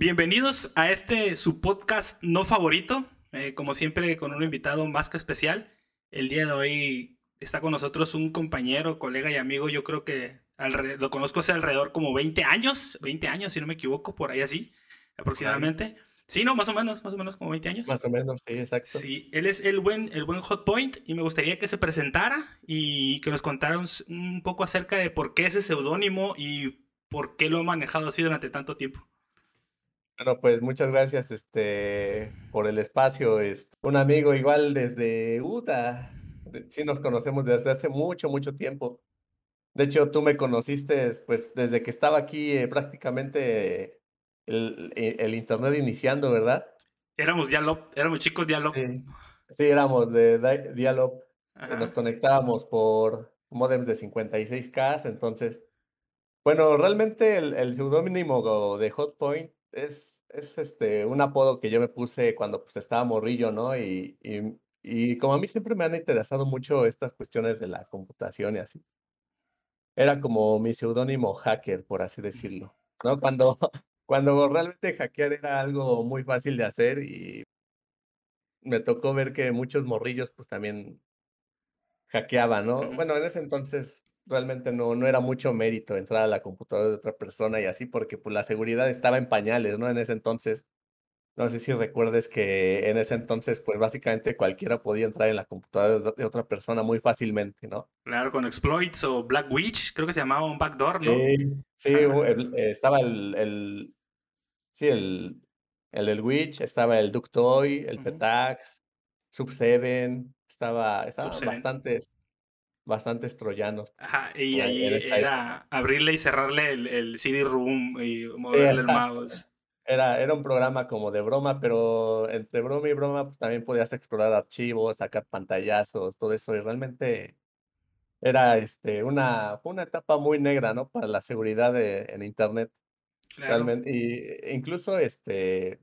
Bienvenidos a este su podcast no favorito, eh, como siempre con un invitado más que especial. El día de hoy está con nosotros un compañero, colega y amigo, yo creo que lo conozco hace alrededor como 20 años, 20 años si no me equivoco, por ahí así, aproximadamente. Sí, no, más o menos, más o menos como 20 años. Más o menos, sí, exacto. Sí, él es el buen, el buen Hot Point y me gustaría que se presentara y que nos contara un, poco acerca de por qué ese seudónimo y por qué lo ha manejado así durante tanto tiempo. Bueno, pues muchas gracias este, por el espacio. Este, un amigo igual desde Utah. Sí nos conocemos desde hace mucho, mucho tiempo. De hecho, tú me conociste pues desde que estaba aquí eh, prácticamente el, e, el, internet iniciando, ¿verdad? Éramos Dialog, éramos chicos Dialog. Sí, éramos de Dialog. Nos conectábamos por modems de 56K, entonces, bueno, realmente el, el seudónimo de Hotpoint es, es este, un apodo que yo me puse cuando pues, estaba morrillo, ¿no? Y, y, y como a mí siempre me han interesado mucho estas cuestiones de la computación y así. Era como mi seudónimo hacker, por así decirlo, ¿no? Cuando, cuando realmente hackear era algo muy fácil de hacer y me tocó ver que muchos morrillos pues también hackeaban, ¿no? Bueno, en ese entonces realmente no, no era mucho mérito entrar a la computadora de otra persona y así, porque pues la seguridad estaba en pañales, ¿no? En ese entonces. No sé si recuerdes que en ese entonces, pues básicamente cualquiera podía entrar en la computadora de otra persona muy fácilmente, ¿no? Claro, con exploits o Black Witch, creo que se llamaba un backdoor, ¿no? Sí, sí estaba el, Sí, el, el del Witch, estaba el Ductoy, el Petax, Sub7, estaba, estaban bastantes, bastantes troyanos. Ajá, y ahí era abrirle y cerrarle el, el CD-ROOM y moverle el mouse. Era, era un programa como de broma, pero entre broma y broma pues, también podías explorar archivos, sacar pantallazos, todo eso, y realmente era este, una, una etapa muy negra, ¿no? Para la seguridad de, en Internet. Realmente, y incluso este,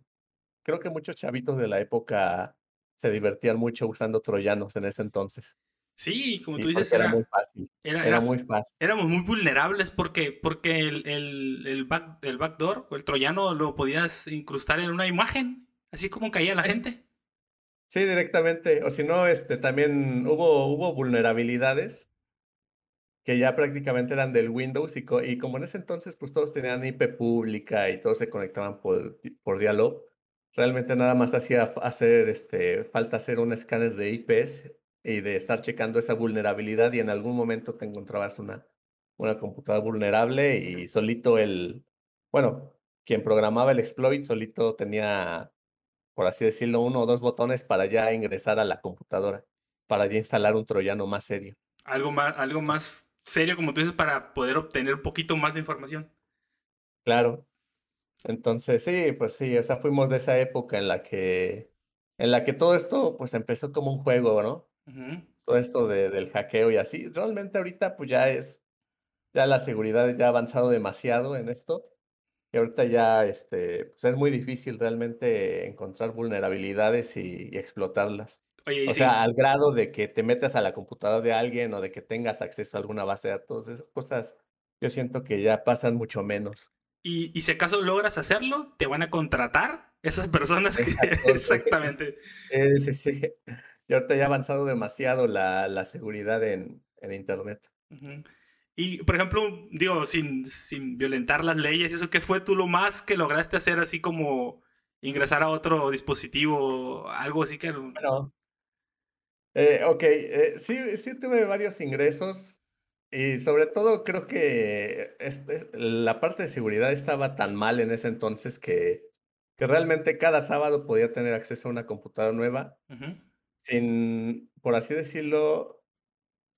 creo que muchos chavitos de la época se divertían mucho usando troyanos en ese entonces. Sí, como tú dices, era, muy fácil. Era, muy fácil. Éramos muy vulnerables porque, porque el, el, el, back, el backdoor o el troyano lo podías incrustar en una imagen, así como caía la gente. Sí, directamente. O si no, este, también hubo, hubo vulnerabilidades que ya prácticamente eran del Windows y, y, como en ese entonces pues todos tenían IP pública y todos se conectaban por, por diálogo, realmente nada más hacía hacer, este, falta hacer un escáner de IPs y de estar checando esa vulnerabilidad y en algún momento te encontrabas una, una computadora vulnerable y solito el, bueno, quien programaba el exploit solito tenía, por así decirlo, uno o dos botones para ya ingresar a la computadora, para ya instalar un troyano más serio. Algo más, algo más serio, como tú dices, para poder obtener un poquito más de información. Claro. Entonces, sí, pues sí, o sea, fuimos de esa época en la que, en la que todo esto, pues empezó como un juego, ¿no? Todo esto de, del hackeo y así. Realmente ahorita, pues ya es, ya la seguridad ya ha avanzado demasiado en esto. Y ahorita ya, este, pues es muy difícil realmente encontrar vulnerabilidades y explotarlas o sea, al grado de que te metas a la computadora de alguien o de que tengas acceso a alguna base de datos, esas cosas yo siento que ya pasan mucho menos. Y, y si acaso logras hacerlo, te van a contratar esas personas que... Exactamente. Sí, sí, sí. Y ahorita ya ha avanzado demasiado la, la seguridad en, en Internet. Y, por ejemplo, digo, sin, sin violentar las leyes, ¿eso qué fue tú lo más que lograste hacer así como ingresar a otro dispositivo, algo así que... Bueno, eh, ok, eh, sí, sí tuve varios ingresos y sobre todo creo que este, la parte de seguridad estaba tan mal en ese entonces que, que realmente cada sábado podía tener acceso a una computadora nueva sin, por así decirlo,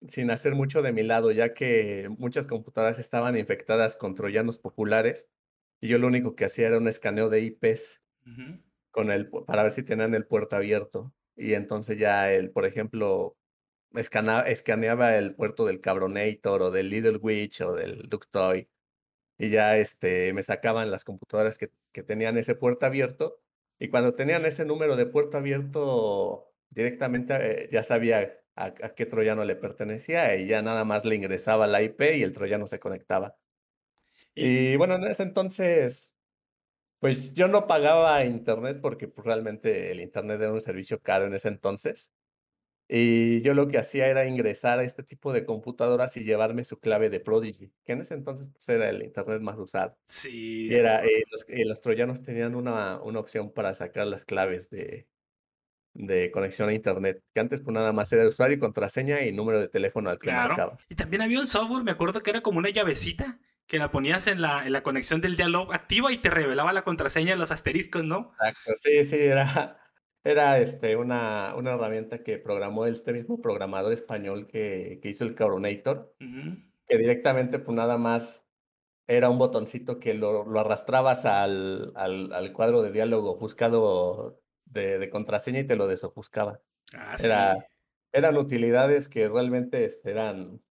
sin hacer mucho de mi lado, ya que muchas computadoras estaban infectadas con troyanos populares y yo lo único que hacía era un escaneo de IPs con el, para ver si tenían el puerto abierto. Y entonces ya él, por ejemplo, escaneaba el puerto del Cabronator o del Little Witch o del Ductoy y ya este, me sacaban las computadoras que, que tenían ese puerto abierto y cuando tenían ese número de puerto abierto directamente eh, ya sabía a, qué troyano le pertenecía y ya nada más le ingresaba la IP y el troyano se conectaba. Y bueno, en ese entonces Pues yo no pagaba internet porque pues, realmente el internet era un servicio caro en ese entonces. Y yo lo que hacía era ingresar a este tipo de computadoras y llevarme su clave de Prodigy, que en ese entonces pues, era el internet más usado. Sí, Y era, eh, los, eh, los troyanos tenían una, una opción para sacar las claves de, de conexión a internet, que antes pues nada más era usuario, contraseña y número de teléfono al que claro. marcabas. Y también había un software, me acuerdo que era como una llavecita que la ponías en la, en la conexión del diálogo activa y te revelaba la contraseña de los asteriscos, ¿no? Exacto, sí, sí, era, era este, una, una herramienta que programó este mismo programador español que, que hizo el Coronator, que directamente pues nada más era un botoncito que lo, lo arrastrabas al, al, al cuadro de diálogo buscado de, de contraseña y te lo desofuscaba. Ah, Era, sí. eran utilidades que realmente este, eran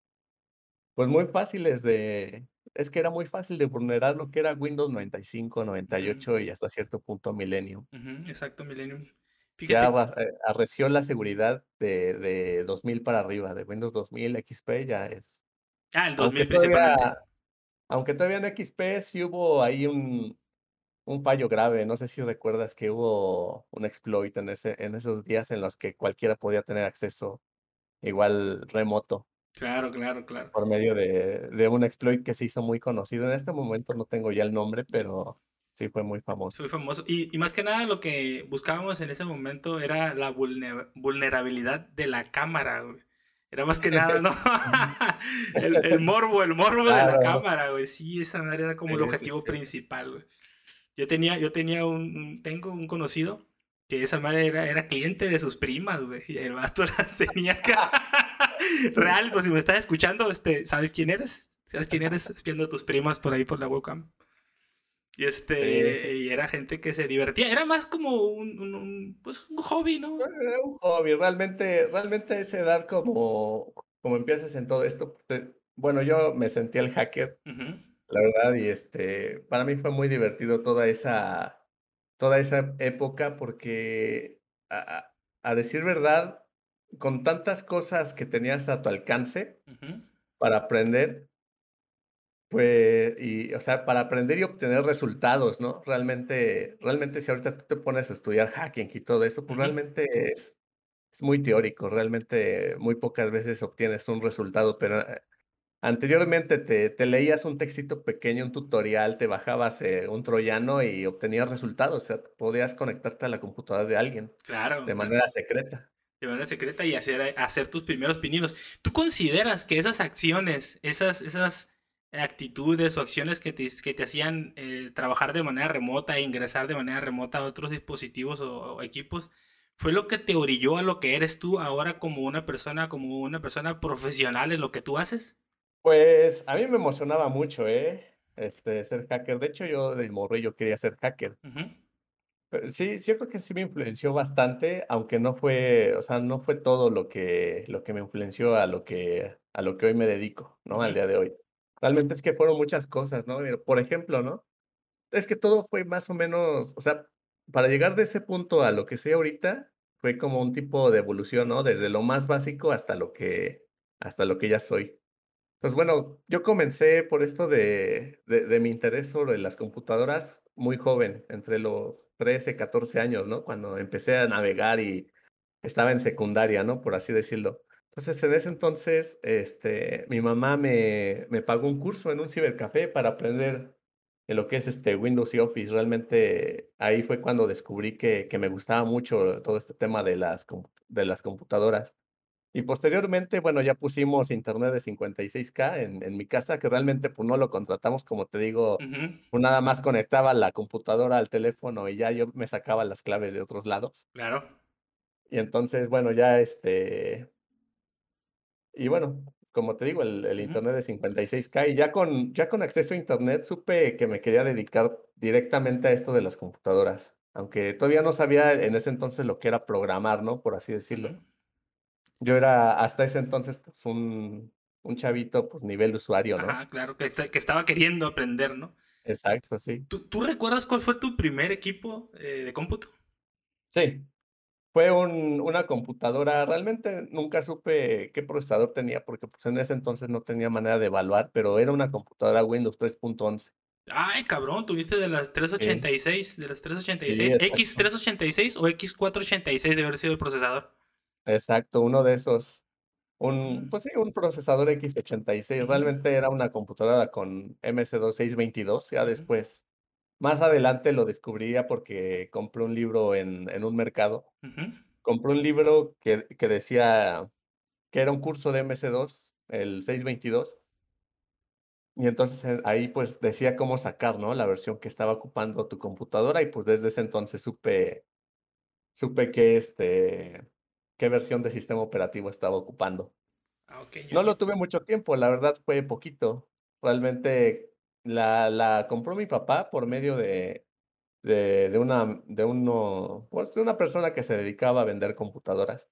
pues muy fáciles de... Es que era muy fácil de vulnerar lo que era Windows 95, 98 y hasta cierto punto Millennium. Ujú, Exacto, Millennium. Ya Fíjate, va- eh, arreció la seguridad de, de 2000 para arriba, de Windows 2000, XP ya es... ah, el Aunque 2000 principalmente. todavía, aunque todavía en XP sí hubo ahí un, un fallo grave. No sé si recuerdas que hubo un exploit en, ese, en esos días en los que cualquiera podía tener acceso igual remoto Claro, claro, claro. por medio de, de un exploit que se hizo muy conocido. En este momento no tengo ya el nombre, pero sí fue muy famoso. Soy famoso. Y, y más que nada lo que buscábamos en ese momento era la vulne- vulnerabilidad de la cámara, güey. Era más que nada, ¿no? el, el morbo, el morbo de la cámara, güey. Sí, esa madre era como el sí, objetivo sí. principal, güey. Yo tenía, yo tenía un, tengo un conocido que esa madre era, era cliente de sus primas, güey. Y el vato las tenía acá. Real, pues si me estás escuchando, este, ¿sabes quién eres? ¿Sabes quién eres? Viendo a tus primas por ahí por la webcam. Y este, y era gente que se divertía. Era más como un, un- un, pues, un hobby, ¿no? Era un hobby, realmente, realmente a esa edad como, como empiezas en todo esto, te- bueno, yo me sentí el hacker, Ujú, la verdad, y este, para mí fue muy divertido toda esa, toda esa época porque, a, decir verdad, con tantas cosas que tenías a tu alcance para aprender, pues, y, o sea, para aprender y obtener resultados, ¿no? Realmente, realmente si ahorita tú te pones a estudiar hacking y todo eso, pues Ujú. realmente es, es muy teórico, realmente muy pocas veces obtienes un resultado, pero eh, anteriormente te, te leías un textito pequeño, un tutorial, te bajabas eh, un troyano y obtenías resultados, o sea, podías conectarte a la computadora de alguien Claro, de claro. manera secreta. de manera secreta y hacer, hacer tus primeros pininos. ¿Tú consideras que esas acciones, esas, esas actitudes o acciones que te, que te hacían eh, trabajar de manera remota e ingresar de manera remota a otros dispositivos o, o equipos, fue lo que te orilló a lo que eres tú ahora como una persona, como una persona profesional en lo que tú haces? Pues a mí me emocionaba mucho, ¿eh? Este, ser hacker. De hecho, yo de morrillo quería ser hacker. Pero sí, cierto que sí me influenció bastante, aunque no fue, o sea, no fue todo lo que, lo que me influenció a lo que, a lo que hoy me dedico, ¿no? Al día de hoy. Realmente es que fueron muchas cosas, ¿no? Por ejemplo, ¿no? Es que todo fue más o menos, o sea, para llegar de ese punto a lo que soy ahorita, fue como un tipo de evolución, ¿no? Desde lo más básico hasta lo que, hasta lo que ya soy. Pues bueno, yo comencé por esto de, de, mi interés sobre las computadoras muy joven, entre los 13, 14 años, ¿no? Cuando empecé a navegar y estaba en secundaria, ¿no? Por así decirlo. Entonces, en ese entonces, este, mi mamá me, me pagó un curso en un cibercafé para aprender de lo que es este Windows y Office. Realmente ahí fue cuando descubrí que, que me gustaba mucho todo este tema de las, de las computadoras. Y posteriormente, bueno, ya pusimos internet de 56K en, en mi casa, que realmente pues no lo contratamos, como te digo, pues nada más conectaba la computadora al teléfono y ya yo me sacaba las claves de otros lados. Claro. Y entonces, bueno, ya este, y bueno, como te digo, el, internet de 56K y ya con, ya con acceso a internet supe que me quería dedicar directamente a esto de las computadoras, aunque todavía no sabía en ese entonces lo que era programar, ¿no? Por así decirlo. Yo era hasta ese entonces pues un, un chavito pues nivel usuario, ¿no? Ajá, claro, que, está- que estaba queriendo aprender, ¿no? Exacto, sí. ¿Tú, tú recuerdas cuál fue tu primer equipo eh, de cómputo? Sí, fue un, una computadora, realmente nunca supe qué procesador tenía porque pues en ese entonces no tenía manera de evaluar, pero era una computadora Windows 3.11. Ay, cabrón, tuviste de las 386, de las 386, exacto. X386 o X486 de haber sido el procesador. Exacto, uno de esos. Un, pues sí, un procesador X86. Ujú. Realmente era una computadora con MS2622. Ya después, más adelante lo descubriría porque compré un libro en, en un mercado. Ujú. Compré un libro que, que decía que era un curso de MS2, el 622. Y entonces eh, ahí pues decía cómo sacar, ¿no? La versión que estaba ocupando tu computadora y pues desde ese entonces supe, supe que este, qué versión de sistema operativo estaba ocupando. Ah, No lo tuve mucho tiempo, la verdad fue poquito. Realmente la, la compró mi papá por medio de, de, de una, de uno, pues de una persona que se dedicaba a vender computadoras.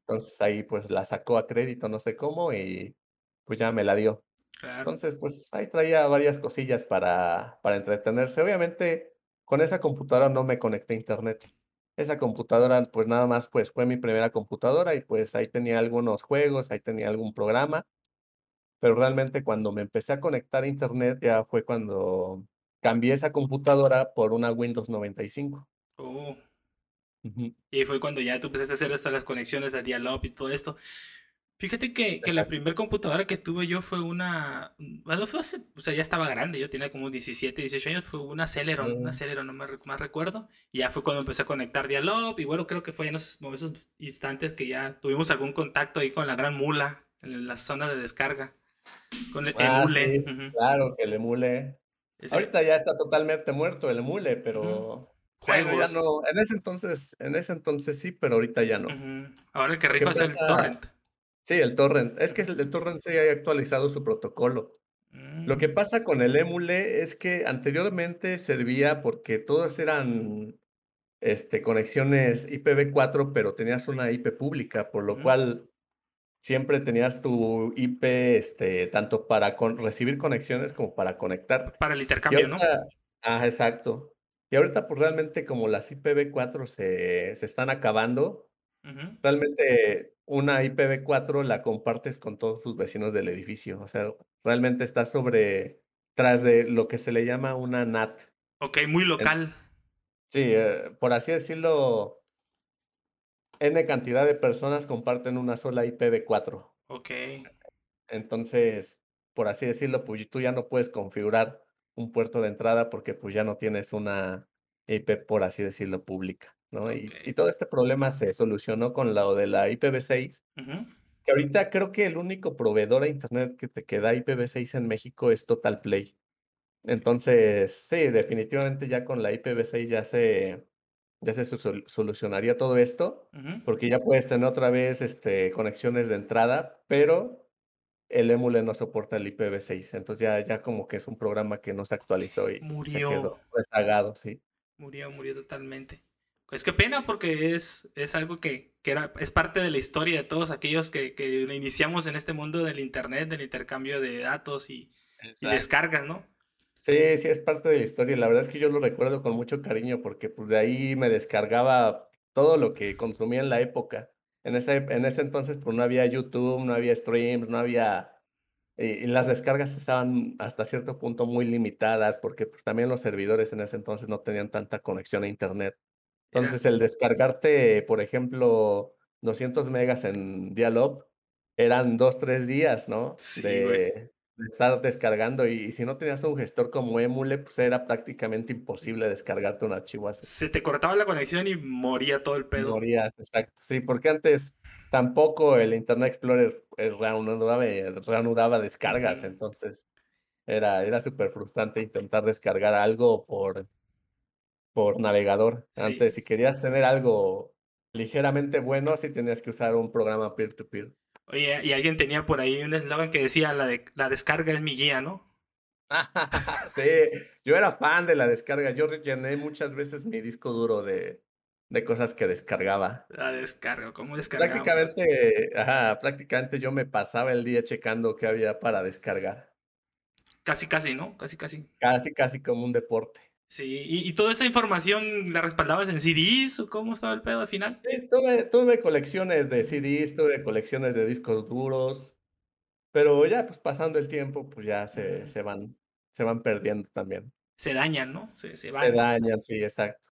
Entonces ahí pues la sacó a crédito, no sé cómo, y pues ya me la dio. Claro. Entonces, pues ahí traía varias cosillas para, para entretenerse. Obviamente, con esa computadora no me conecté a internet. Esa computadora, pues nada más, pues fue mi primera computadora y pues ahí tenía algunos juegos, ahí tenía algún programa. Pero realmente cuando me empecé a conectar a internet ya fue cuando cambié esa computadora por una Windows 95. Oh, Ujú. y fue cuando ya tú empezaste a hacer estas las conexiones a Dial-Up y todo esto. Fíjate que, que la primera computadora que tuve yo fue una. Bueno, fue hace. O sea, ya estaba grande, yo tenía como 17, 18 años. Fue una Celeron, una Mm. Celeron, no me más recuerdo. Y ya fue cuando empecé a conectar Dial-Up. Y bueno, creo que fue en esos, esos instantes que ya tuvimos algún contacto ahí con la gran mula en la zona de descarga. Con el Ah, emule. sí, claro, que el emule. Ese- Ahorita ya está totalmente muerto el emule, pero Juegos. no. En ese entonces, en ese entonces sí, pero ahorita ya no. Ahora el que rifa es el torrent. Sí, el torrent. Es que el, torrent sí ha actualizado su protocolo. Lo que Mm, pasa con el emule es que anteriormente servía porque todos eran este, conexiones IPv4, pero tenías una IP pública, por lo cual siempre tenías tu IP este, tanto para con- recibir conexiones como para conectar. Para el intercambio, ¿no? ah, exacto. Y ahorita, pues realmente, como las IPv4 se, se están acabando, Realmente una IPv4 la compartes con todos tus vecinos del edificio. O sea, realmente estás sobre, tras de lo que se le llama una NAT. Ok, muy local. Sí, eh, por así decirlo, N cantidad de personas comparten una sola IPv4. Ok. Entonces, por así decirlo, pues tú ya no puedes configurar un puerto de entrada porque pues ya no tienes una IP, por así decirlo, pública, ¿no? Y, todo este problema se solucionó con lo de la IPv6, Ujú. que ahorita creo que el único proveedor a internet que te queda IPv6 en México es Total Play. Entonces, sí, definitivamente ya con la IPv6 ya se, ya se sol- solucionaría todo esto, porque ya puedes tener otra vez este, conexiones de entrada, pero el emule no soporta el IPv6, entonces ya, ya como que es un programa que no se actualizó y se Murió. quedó rezagado, sí. Murió, murió totalmente. Pues qué pena porque es, es algo que, que era, es parte de la historia de todos aquellos que, que iniciamos en este mundo del internet, del intercambio de datos y, y descargas, ¿no? Sí, sí, es parte de la historia. La verdad es que yo lo recuerdo con mucho cariño porque pues de ahí me descargaba todo lo que consumía en la época. En ese, en ese entonces pues no había YouTube, no había streams, no había... Y, y las descargas estaban hasta cierto punto muy limitadas porque pues también los servidores en ese entonces no tenían tanta conexión a internet. Era- Entonces el descargarte, por ejemplo, 200 megas en Dial-Up eran dos, tres días, ¿no? Sí, de, estar descargando y, y si no tenías un gestor como Emule, pues era prácticamente imposible descargarte un archivo así. Se te cortaba la conexión y moría todo el pedo. Morías, exacto. Sí, porque antes tampoco el Internet Explorer eh, reanudaba, reanudaba descargas, entonces era, era súper frustrante intentar descargar algo por, por navegador. Sí. Antes, si querías tener algo ligeramente bueno, sí tenías que usar un programa peer-to-peer. Oye, y alguien tenía por ahí un eslogan que decía la, de, la descarga es mi guía, ¿no? Sí, yo era fan de la descarga. Yo rellené muchas veces mi disco duro de, de cosas que descargaba. La descarga, ¿cómo descargamos? Prácticamente, ajá, prácticamente yo me pasaba el día checando qué había para descargar. Casi, casi, ¿no? Casi, casi. Casi, casi como un deporte. Sí, ¿y, y toda esa información la respaldabas en CDs o cómo estaba el pedo al final? Sí, tuve, tuve colecciones de CDs, tuve colecciones de discos duros, pero ya pues pasando el tiempo, pues ya se, se van, se van perdiendo también. Se dañan, ¿no? Se, se van. Se dañan, sí, exacto.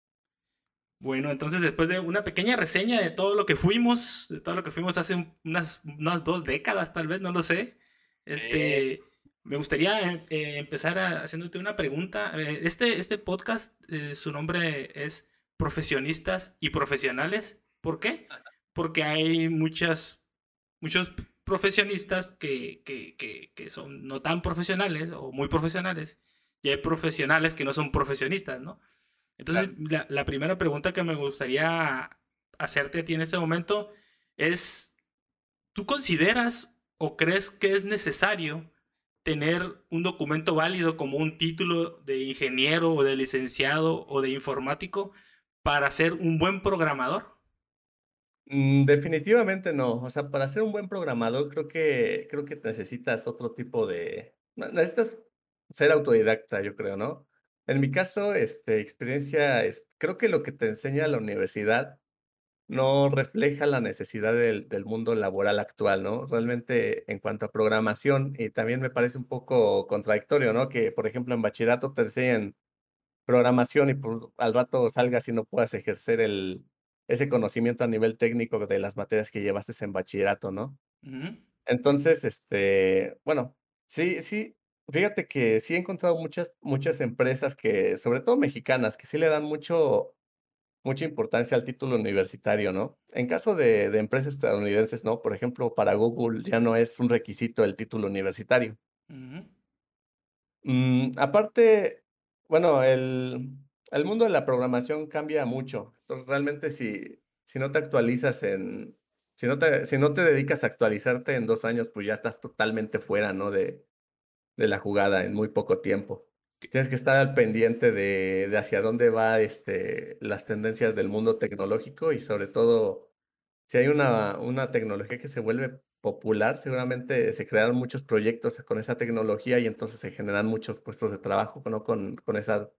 Bueno, entonces después de una pequeña reseña de todo lo que fuimos, de todo lo que fuimos hace unas, unas dos décadas tal vez, no lo sé, este, me gustaría eh, empezar haciéndote una pregunta. Eh, este, este podcast, eh, su nombre es Profesionistas y Profesionales. ¿Por qué? Porque hay muchas, muchos profesionistas que, que, que, que son no tan profesionales o muy profesionales y hay profesionales que no son profesionistas, ¿no? Entonces, la, la, primera pregunta que me gustaría hacerte a ti en este momento es, ¿tú consideras o crees que es necesario tener un documento válido como un título de ingeniero o de licenciado o de informático para ser un buen programador? Mm, definitivamente no. O sea, para ser un buen programador creo que, creo que necesitas otro tipo de... Necesitas ser autodidacta, yo creo, ¿no? En mi caso, este, experiencia, creo que lo que te enseña la universidad no refleja la necesidad del, del, mundo laboral actual, ¿no? Realmente en cuanto a programación, y también me parece un poco contradictorio, ¿no? Que, por ejemplo, en bachillerato te enseñan programación y por, al rato salgas y no puedas ejercer el, ese conocimiento a nivel técnico de las materias que llevaste en bachillerato, ¿no? Uh -huh. Entonces, este, bueno, sí, sí, Fíjate que sí he encontrado muchas, muchas empresas que, sobre todo mexicanas, que sí le dan mucho, mucha importancia al título universitario, ¿no? En caso de, de, empresas estadounidenses, ¿no? Por ejemplo, para Google ya no es un requisito el título universitario. Uh -huh. mm, aparte, bueno, el, el mundo de la programación cambia mucho. Entonces, realmente si, si no te actualizas en, si no te, si no te dedicas a actualizarte en dos años, pues ya estás totalmente fuera, ¿no? De, de la jugada en muy poco tiempo. Tienes que estar al pendiente de, de, hacia dónde va este, las tendencias del mundo tecnológico y sobre todo, si hay una, una tecnología que se vuelve popular, seguramente se crearán muchos proyectos con esa tecnología y entonces se generan muchos puestos de trabajo ¿no? con, con esa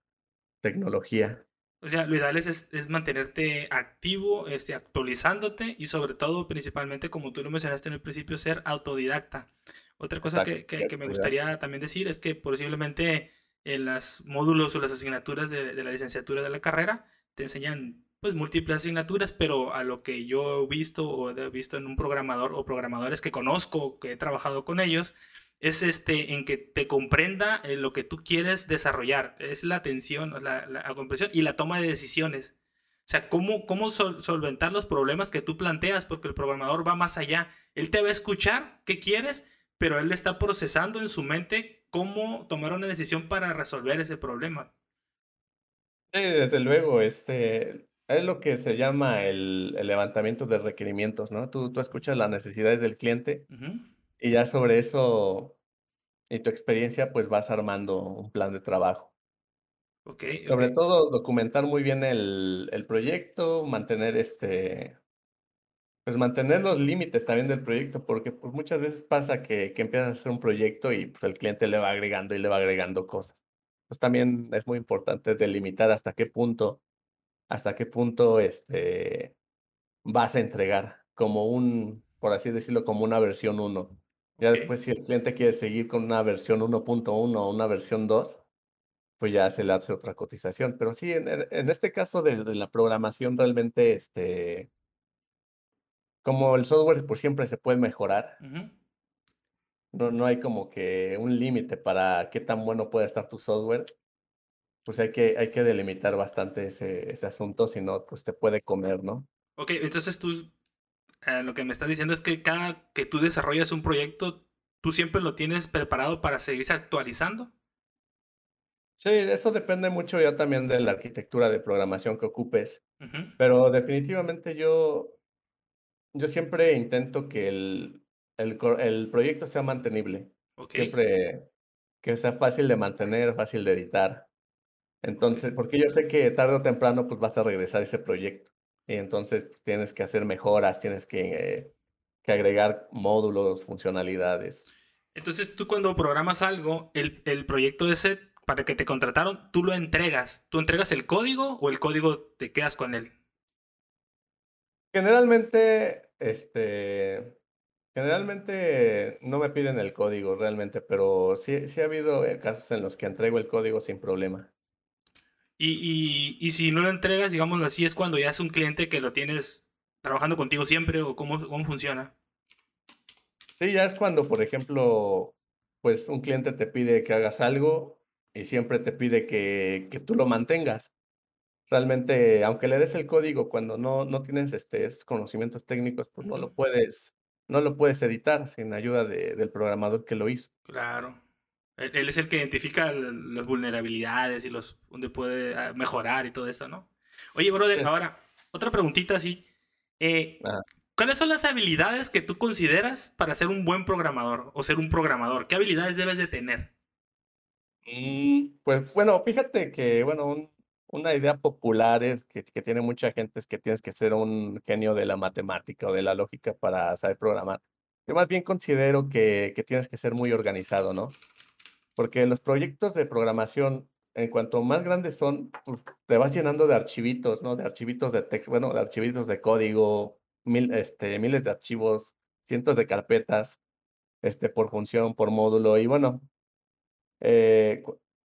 tecnología. O sea, lo ideal es, es, mantenerte activo, este, actualizándote y sobre todo, principalmente, como tú lo mencionaste en el principio, ser autodidacta. Otra cosa que, que, que, me gustaría también decir es que posiblemente en los módulos o las asignaturas de, de, la licenciatura de la carrera te enseñan pues múltiples asignaturas, pero a lo que yo he visto o he visto en un programador o programadores que conozco, que he trabajado con ellos, es este, en que te comprenda eh, lo que tú quieres desarrollar. Es la atención, la, la, la comprensión y la toma de decisiones. O sea, cómo, cómo sol solventar los problemas que tú planteas, porque el programador va más allá. Él te va a escuchar qué quieres, pero él está procesando en su mente cómo tomar una decisión para resolver ese problema. Sí, desde luego, este, es lo que se llama el, el levantamiento de requerimientos, ¿no? Tú, tú escuchas las necesidades del cliente. Uh -huh. Y ya sobre eso y tu experiencia, pues vas armando un plan de trabajo. Okay, sobre okay. todo documentar muy bien el, el, proyecto, mantener este, pues mantener los límites también del proyecto, porque pues muchas veces pasa que, que empiezas a hacer un proyecto y pues el cliente le va agregando y le va agregando cosas. Pues también es muy importante delimitar hasta qué punto, hasta qué punto este, vas a entregar como un, por así decirlo, como una versión 1 ya okay. después, si el cliente quiere seguir con una versión 1.1 o una versión 2, pues ya se le hace otra cotización. Pero sí, en, en este caso de, de, la programación, realmente, este, como el software pues siempre se puede mejorar, uh -huh. no, no hay como que un límite para qué tan bueno puede estar tu software. Pues hay que, hay que delimitar bastante ese, ese asunto, si no, pues te puede comer, ¿no? Ok, entonces tú eh, lo que me estás diciendo es que cada que tú desarrollas un proyecto, tú siempre lo tienes preparado para seguirse actualizando. Sí, eso depende mucho ya también de la arquitectura de programación que ocupes. Uh -huh. Pero definitivamente yo, yo siempre intento que el, el, el proyecto sea mantenible. Okay. Siempre que sea fácil de mantener, fácil de editar. Entonces, okay. porque yo sé que tarde o temprano pues vas a regresar a ese proyecto. Y entonces pues, tienes que hacer mejoras, tienes que, eh, que, agregar módulos, funcionalidades. Entonces tú cuando programas algo, el, el, proyecto ese para que te contrataron, tú lo entregas. ¿Tú entregas el código o el código te quedas con él? Generalmente, este, Generalmente no me piden el código realmente, pero sí sí ha habido, eh, casos en los que entrego el código sin problema. Y y y si no lo entregas, digámoslo así, ¿es cuando ya es un cliente que lo tienes trabajando contigo siempre o cómo cómo funciona? Sí, ya es cuando, por ejemplo, pues, un cliente te pide que hagas algo y siempre te pide que que tú lo mantengas. Realmente, aunque le des el código, cuando no no tienes, este, esos conocimientos técnicos, pues, no lo puedes no lo puedes editar sin ayuda de del programador que lo hizo. Claro. Él él es el que identifica las vulnerabilidades y los donde puede, ah, mejorar y todo eso, ¿no? Oye, brother, ahora, otra preguntita así, eh. ¿cuáles son las habilidades que tú consideras para ser un buen programador o ser un programador? ¿Qué habilidades debes de tener? Mm, pues, bueno, fíjate que, bueno, un una idea popular es que que tiene mucha gente es que tienes que ser un genio de la matemática o de la lógica para saber programar. Yo más bien considero que que tienes que ser muy organizado, ¿no? Porque los proyectos de programación, en cuanto más grandes son, pues, te vas llenando de archivitos, ¿no? De archivitos de texto, bueno, de archivitos de código, mil, este, miles de archivos, cientos de carpetas, este, por función, por módulo. Y bueno, eh,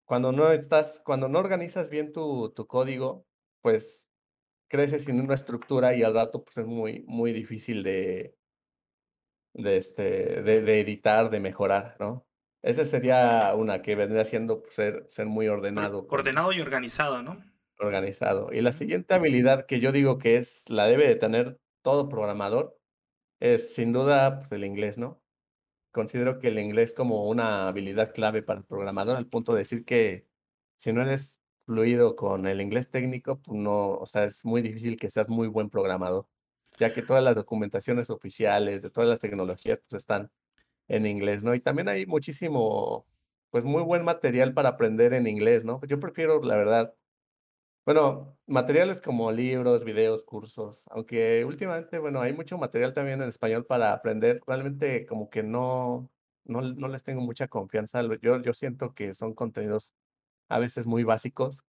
cuando no estás cuando no organizas bien tu tu código, pues, crece sin una estructura y al rato, pues, es muy muy difícil de de, este, de de editar, de mejorar, ¿no? Esa sería una que vendría siendo, pues, ser ser muy Or ordenado ordenado y organizado, ¿no? organizado. Y la siguiente habilidad que yo digo que es la debe de tener todo programador, es sin duda, pues, el inglés, ¿no? Considero que el inglés como una habilidad clave para el programador, al punto de decir que si no eres fluido con el inglés técnico, pues no, o sea, es muy difícil que seas muy buen programador, ya que todas las documentaciones oficiales de todas las tecnologías, pues, están en inglés, ¿no? Y también hay muchísimo, pues, muy buen material para aprender en inglés, ¿no? Yo prefiero, la verdad, bueno, materiales como libros, videos, cursos, aunque últimamente, bueno, hay mucho material también en español para aprender, realmente como que no no no les tengo mucha confianza, yo yo siento que son contenidos a veces muy básicos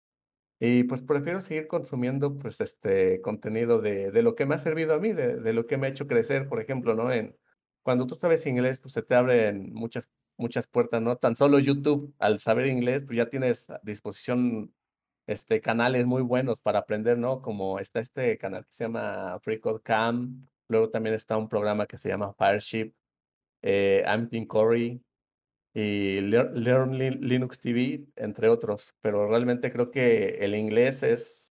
y, pues, prefiero seguir consumiendo, pues, este, contenido de de lo que me ha servido a mí, de de lo que me ha hecho crecer, por ejemplo, ¿no? En cuando tú sabes inglés, pues, se te abren muchas muchas puertas, ¿no? Tan solo YouTube, al saber inglés, pues, ya tienes disposición, este, canales muy buenos para aprender, ¿no? Como está este canal que se llama FreeCodeCamp, luego también está un programa que se llama Fireship, eh, Tim Corey y Lear Learn Lin Linux TV, entre otros, pero realmente creo que el inglés es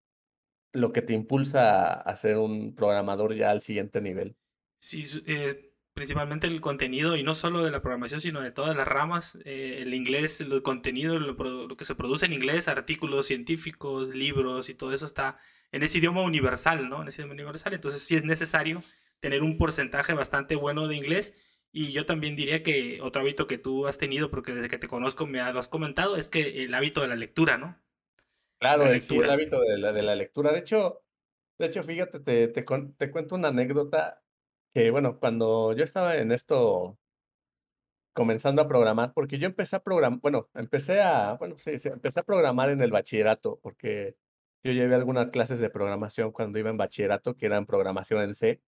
lo que te impulsa a ser un programador ya al siguiente nivel. Sí, eh, principalmente el contenido, y no solo de la programación, sino de todas las ramas, eh, el inglés, el contenido, lo lo que se produce en inglés, artículos científicos, libros y todo eso está en ese idioma universal, ¿no? En ese idioma universal. Entonces, sí es necesario tener un porcentaje bastante bueno de inglés. Y yo también diría que otro hábito que tú has tenido, porque desde que te conozco me lo has comentado, es que el hábito de la lectura, ¿no? La Claro, sí, el hábito de la de la lectura. De hecho de hecho, fíjate, te te te cuento una anécdota que, bueno, cuando yo estaba en esto comenzando a programar, porque yo empecé a program bueno, empecé a, bueno, sí, sí, empecé a programar en el bachillerato, porque yo llevé algunas clases de programación cuando iba en bachillerato, que eran programación en C.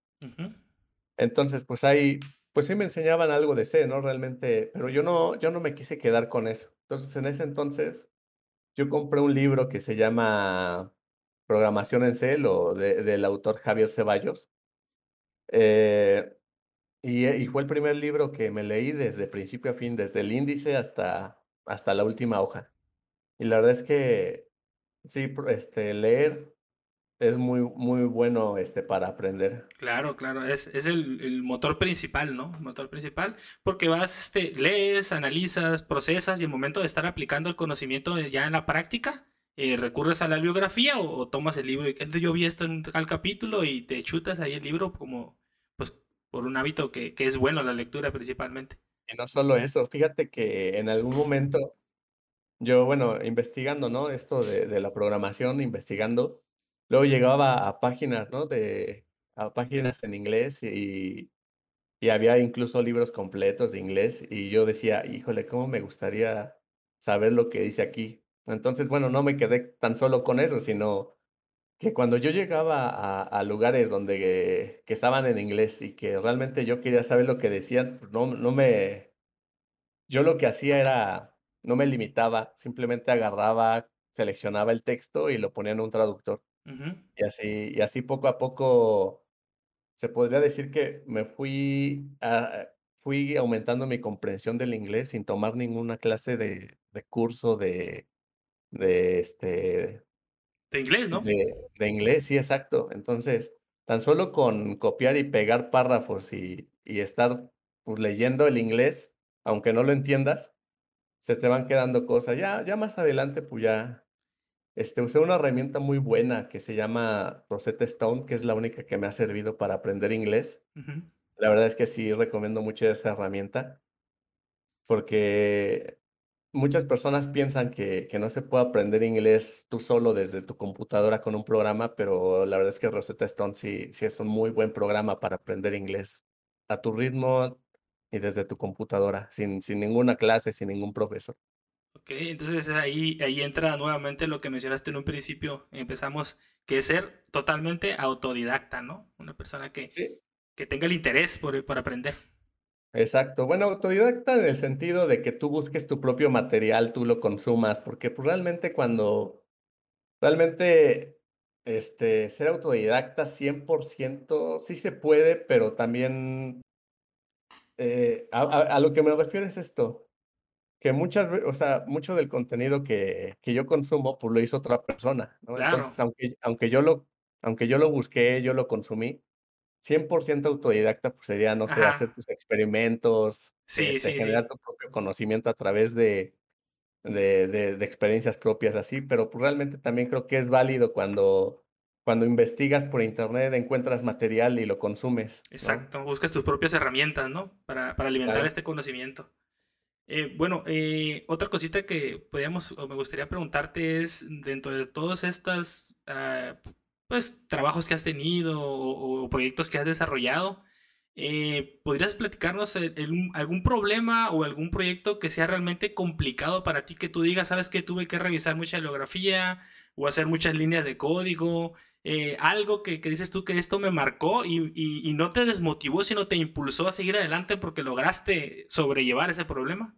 Entonces, pues ahí, pues sí me enseñaban algo de C, ¿no? Realmente, pero yo no yo no me quise quedar con eso. Entonces, en ese entonces, yo compré un libro que se llama Programación en C, lo de del autor Javier Ceballos. Eh, y, eh, y fue el primer libro que me leí desde principio a fin, desde el índice hasta hasta la última hoja. Y la verdad es que sí, este, leer es muy muy bueno, este, para aprender. Claro, claro, es es el el motor principal, ¿no? Motor principal, porque vas, este, lees, analizas, procesas, y el momento de estar aplicando el conocimiento ya en la práctica, eh, recurres a la bibliografía o tomas el libro y yo vi esto en tal capítulo y te chutas ahí el libro como, pues, por un hábito que que es bueno la lectura principalmente. Y no solo eso, fíjate que en algún momento yo, bueno, investigando, ¿no? Esto de de la programación, investigando, luego llegaba a páginas, ¿no? De a páginas en inglés y y había incluso libros completos de inglés, y yo decía: "Híjole, cómo me gustaría saber lo que dice aquí". Entonces, bueno, no me quedé tan solo con eso, sino que cuando yo llegaba a a lugares donde que estaban en inglés y que realmente yo quería saber lo que decían, pues no no me yo lo que hacía era, no me limitaba, simplemente agarraba, seleccionaba el texto y lo ponía en un traductor. Y así y así poco a poco, se podría decir que me fui, ah, fui aumentando mi comprensión del inglés sin tomar ninguna clase de de curso de de, este De inglés, ¿no? de de inglés, sí, exacto. Entonces, tan solo con copiar y pegar párrafos y y estar, pues, leyendo el inglés, aunque no lo entiendas, se te van quedando cosas. Ya ya más adelante, pues ya, este, usé una herramienta muy buena que se llama Rosetta Stone, que es la única que me ha servido para aprender inglés. La verdad es que sí recomiendo mucho esa herramienta porque muchas personas piensan que que no se puede aprender inglés tú solo desde tu computadora con un programa, pero la verdad es que Rosetta Stone sí sí es un muy buen programa para aprender inglés a tu ritmo y desde tu computadora, sin sin ninguna clase, sin ningún profesor. Okey, entonces ahí ahí entra nuevamente lo que mencionaste en un principio, empezamos, que es ser totalmente autodidacta, ¿no? Una persona que Sí. que tenga el interés por por aprender. Exacto. Bueno, autodidacta en el sentido de que tú busques tu propio material, tú lo consumas, porque, pues, realmente cuando realmente, este, ser autodidacta 100% sí se puede, pero también eh, a a a lo que me refiero es esto, que muchas o sea, mucho del contenido que que yo consumo, pues, lo hizo otra persona, ¿no? Claro. Entonces, aunque aunque yo lo aunque yo lo busqué, yo lo consumí, 100% autodidacta, pues, sería, no sé, hacer tus experimentos, Sí, este, sí, sí. generar tu propio conocimiento a través de de de de experiencias propias así, pero, pues, realmente también creo que es válido cuando cuando investigas por Internet, encuentras material y lo consumes, ¿no? Exacto, buscas tus propias herramientas, ¿no? Para para alimentar Claro. este conocimiento. Eh, bueno, eh, otra cosita que podíamos o me gustaría preguntarte es, dentro de todas estas, ah, pues, trabajos que has tenido o proyectos que has desarrollado, eh, ¿podrías platicarnos algún problema o algún proyecto que sea realmente complicado para ti? Que tú digas: "¿Sabes qué? Tuve que revisar mucha bibliografía o hacer muchas líneas de código", eh, algo que que dices tú que esto me marcó y y no te desmotivó, sino te impulsó a seguir adelante porque lograste sobrellevar ese problema.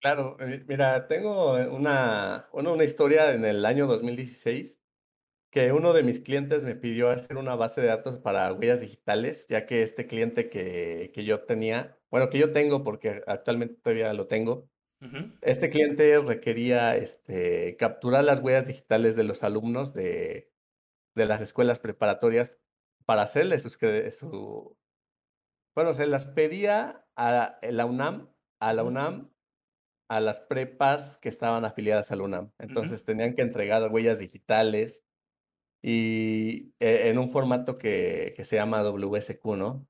Claro, eh, mira, tengo, una bueno, una historia en el año 2016, que uno de mis clientes me pidió hacer una base de datos para huellas digitales, ya que este cliente que que yo tenía, bueno, que yo tengo, porque actualmente todavía lo tengo. Este cliente requería, este, capturar las huellas digitales de los alumnos de de las escuelas preparatorias para hacerle sus su bueno, se las pedía a la UNAM a la. UNAM, a las prepas que estaban afiliadas a la UNAM. Entonces, tenían que entregar huellas digitales y, e en un formato que que se llama WSQ, ¿no?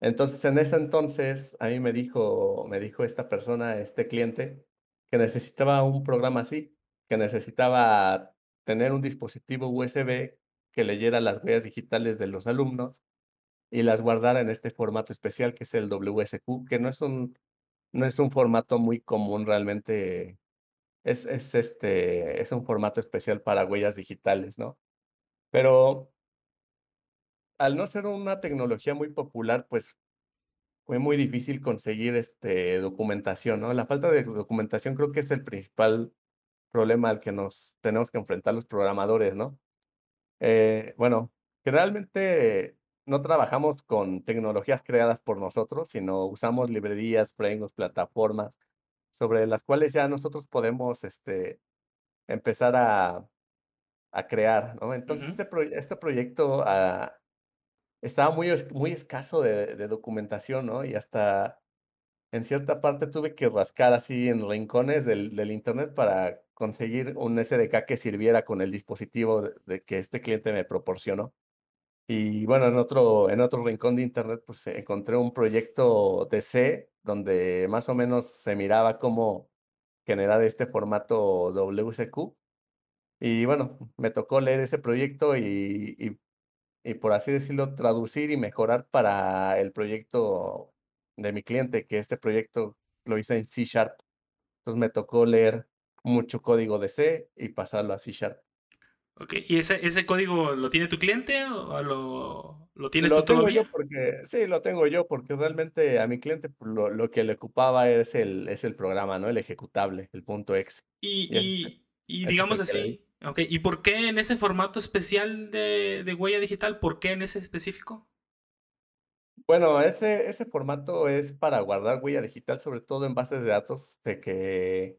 Entonces, en ese entonces, a mí me dijo me dijo esta persona, este cliente, que necesitaba un programa así, que necesitaba tener un dispositivo USB que leyera las huellas digitales de los alumnos y las guardara en este formato especial que es el WSQ, que no es un no es un formato muy común realmente, es es, este, es un formato especial para huellas digitales, ¿no? Pero al no ser una tecnología muy popular, pues, fue muy difícil conseguir, este, documentación, ¿no? La falta de documentación creo que es el principal problema al que nos tenemos que enfrentar los programadores, ¿no? Eh, bueno, generalmente no trabajamos con tecnologías creadas por nosotros, sino usamos librerías, frameworks, plataformas, sobre las cuales ya nosotros podemos, este, empezar a a crear, ¿no? Entonces, este proye este proyecto, ah, estaba muy muy escaso de de documentación, ¿no? Y hasta en cierta parte tuve que rascar así en rincones del del Internet para conseguir un SDK que sirviera con el dispositivo de de que este cliente me proporcionó. Y bueno, en otro en otro rincón de Internet, pues, encontré un proyecto de C, donde más o menos se miraba cómo generar este formato WSQ. Y bueno, me tocó leer ese proyecto y y y por así decirlo, traducir y mejorar para el proyecto de mi cliente, que este proyecto lo hice en C Sharp. Entonces, me tocó leer mucho código de C y pasarlo a C Sharp. Ok, ¿y ese, ese código lo tiene tu cliente o lo, lo tienes Lo tú tengo yo porque, sí, lo tengo yo porque realmente a mi cliente pues, lo, lo que le ocupaba es el, es el programa, ¿no? El ejecutable, el punto .exe. Y, Y y, digamos así, ok, ¿y por qué en ese formato especial de, de huella digital? ¿Por qué en ese específico? Bueno, ese, ese formato es para guardar huella digital, sobre todo en bases de datos, de que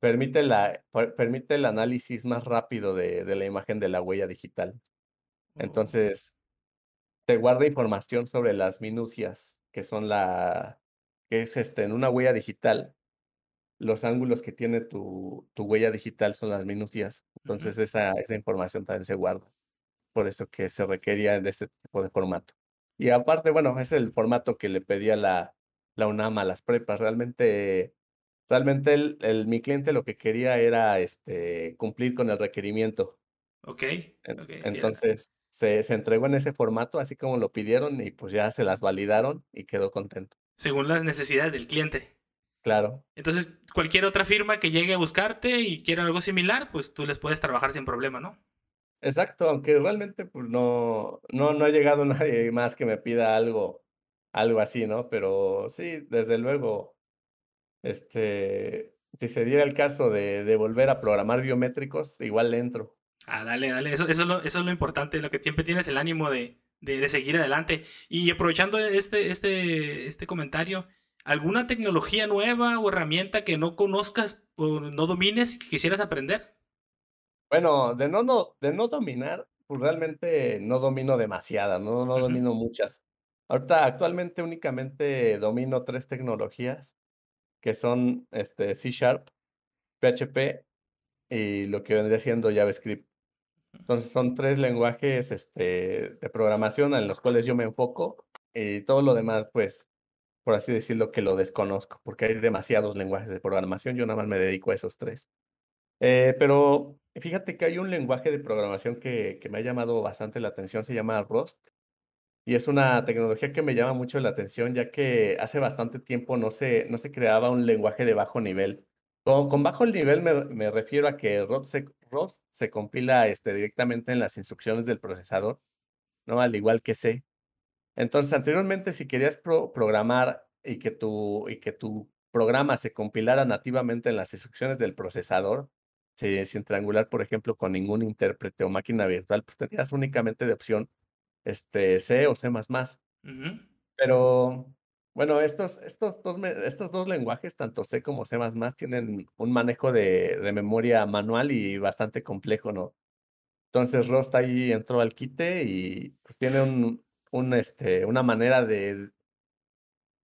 permite, la, per- permite el análisis más rápido de, de la imagen de la huella digital. Oh, Entonces, te guarda información sobre las minucias, que son la, que es este, en una huella digital, los ángulos que tiene tu, tu huella digital son las minucias. Entonces, esa, esa información también se guarda. Por eso que se requería de ese tipo de formato. Y aparte, bueno, es el formato que le pedía la, la UNAM a las prepas. Realmente, realmente el, el- mi cliente lo que quería era este, cumplir con el requerimiento. Ok, En- ok, ya. Entonces, se, se entregó en ese formato, así como lo pidieron, y pues ya se las validaron y quedó contento. Según las necesidades del cliente. Claro. Entonces, cualquier otra firma que llegue a buscarte y quiera algo similar, pues tú les puedes trabajar sin problema, ¿no? Exacto, aunque realmente pues no, no, no ha llegado nadie más que me pida algo, algo así, ¿no? Pero sí, desde luego. Este, si se diera el caso de de volver a programar biométricos, igual le entro. Ah, dale, dale. Eso, eso, es lo, eso es lo importante, lo que siempre tienes el ánimo de, de, de seguir adelante. Y aprovechando este, este, este comentario, ¿alguna tecnología nueva o herramienta que no conozcas o no domines y que quisieras aprender? Bueno, de no no de no dominar, pues, realmente no domino demasiadas, no no domino muchas. Ahorita, actualmente, únicamente domino 3 tecnologías, que son, este, C Sharp, PHP y lo que vendría siendo JavaScript. Entonces, son 3 lenguajes, este, de programación en los cuales yo me enfoco, y todo lo demás, pues, por así decirlo, que lo desconozco, porque hay demasiados lenguajes de programación, yo nada más me dedico a esos 3. Eh, pero fíjate que hay un lenguaje de programación que que me ha llamado bastante la atención, se llama Rust, y es una tecnología que me llama mucho la atención, ya que hace bastante tiempo no se no se creaba un lenguaje de bajo nivel. Con con bajo nivel me me refiero a que Rust se Rust se compila, este, directamente en las instrucciones del procesador, ¿no? Al igual que C. Entonces, anteriormente, si querías pro programar y que tu y que tu programa se compilara nativamente en las instrucciones del procesador, si sin triangular, por ejemplo, con ningún intérprete o máquina virtual, pues tenías únicamente de opción, este, C o C++. ujú. Pero, bueno, estos estos 2 me estos 2 lenguajes, tanto C como C++, tienen un manejo de de memoria manual y bastante complejo, ¿no? Entonces, Rust ahí entró al quite y, pues, tiene un un, este, una manera de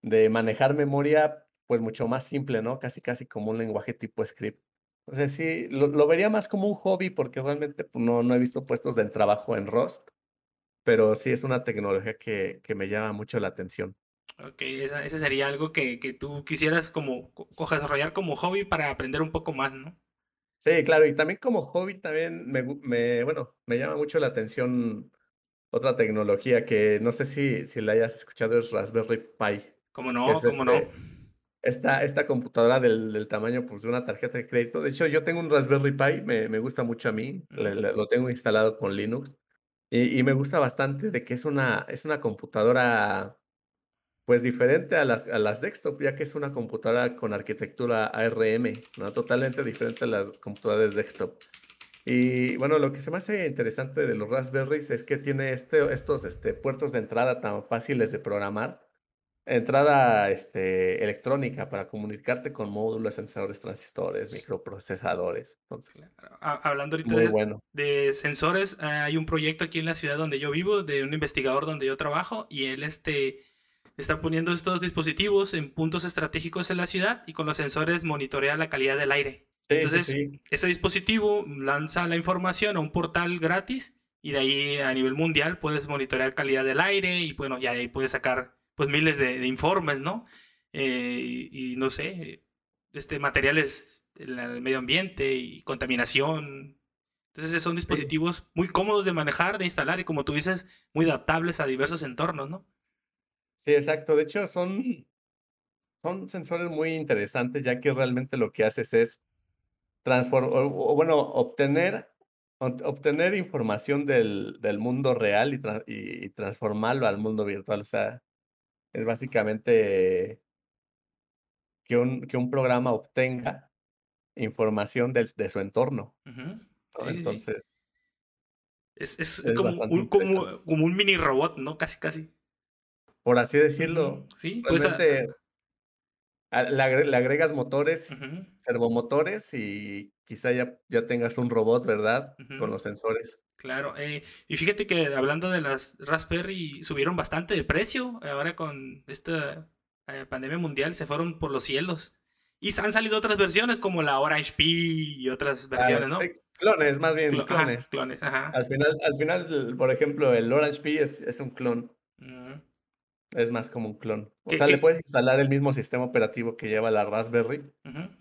de manejar memoria, pues, mucho más simple, ¿no? Casi, casi como un lenguaje tipo script. O sea, sí, lo lo vería más como un hobby, porque realmente, pues, no no he visto puestos del trabajo en Rust, pero sí es una tecnología que que me llama mucho la atención. Ok, esa, ese sería algo que, que tú quisieras como co- desarrollar como hobby para aprender un poco más, ¿no? Sí, claro, y también como hobby también me me bueno, me llama mucho la atención otra tecnología que no sé si si la hayas escuchado, es Raspberry Pi, ¿Cómo no? es, ¿Cómo no? este, esta esta computadora del del tamaño, pues, de una tarjeta de crédito. De hecho, yo tengo un Raspberry Pi, me me gusta mucho a mí, le Ujú. le lo tengo instalado con Linux, y y me gusta bastante de que es una es una computadora, pues, diferente a las a las desktop, ya que es una computadora con arquitectura ARM, ¿no? Totalmente diferente a las computadoras desktop. Y bueno, lo que se me hace interesante de los Raspberries es que tiene este estos, este, puertos de entrada tan fáciles de programar. Entrada, este, electrónica para comunicarte con módulos, sensores, transistores, microprocesadores. Entonces, Hablando ahorita muy de, bueno. de sensores, ah, hay un proyecto aquí en la ciudad donde yo vivo, de un investigador donde yo trabajo, y él este, está poniendo estos dispositivos en puntos estratégicos en la ciudad y con los sensores monitorea la calidad del aire. Sí, Entonces, sí. ese dispositivo lanza la información a un portal gratis y de ahí a nivel mundial puedes monitorear calidad del aire y bueno, ya de ahí puedes sacar pues miles de, de informes, ¿no? Eh, y, y, no sé, este, materiales en el medio ambiente y contaminación. Entonces son Sí, dispositivos muy cómodos de manejar, de instalar y como tú dices, muy adaptables a diversos entornos, ¿no? sí, exacto. De hecho, son son sensores muy interesantes, ya que realmente lo que haces es transfor o bueno, obtener obtener información del del mundo real y tra y transformarlo al mundo virtual, o sea, es básicamente que un que un programa obtenga información del de su entorno, Ujú. ¿no? Sí, sí, sí. Entonces Es es es como un como como un mini robot, ¿no? Casi, casi. Por así decirlo, Sí, pues, realmente ah, le agre le agregas motores, servomotores y quizá ya ya tengas un robot, ¿verdad? Con los sensores. Claro, eh, y fíjate que hablando de las Raspberry, subieron bastante de precio, ahora con esta, eh, pandemia mundial se fueron por los cielos. Y han salido otras versiones como la Orange Pi y otras Ah, versiones, ¿no? clones, más bien, ajá, clones. clones, ajá. Al final al final, por ejemplo, el Orange Pi es es un clon. Es más como un clon. O ¿Qué sea, le puedes instalar el mismo sistema operativo que lleva la Raspberry,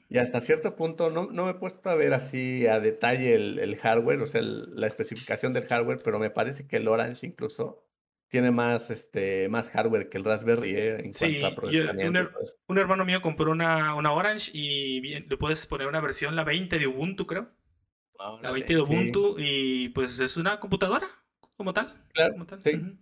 y hasta cierto punto no no me he puesto a ver así a detalle el el hardware, o sea, el la especificación del hardware, pero me parece que el Orange incluso tiene más, este, más hardware que el Raspberry, ¿eh? En cuanto a Sí, yo un y her un hermano mío compró una una Orange y bien le puedes poner una versión, la 20 de Ubuntu, creo. La 20 Órale, de sí. Ubuntu y, pues, es una computadora como tal, Claro, como tal. sí. Ujú.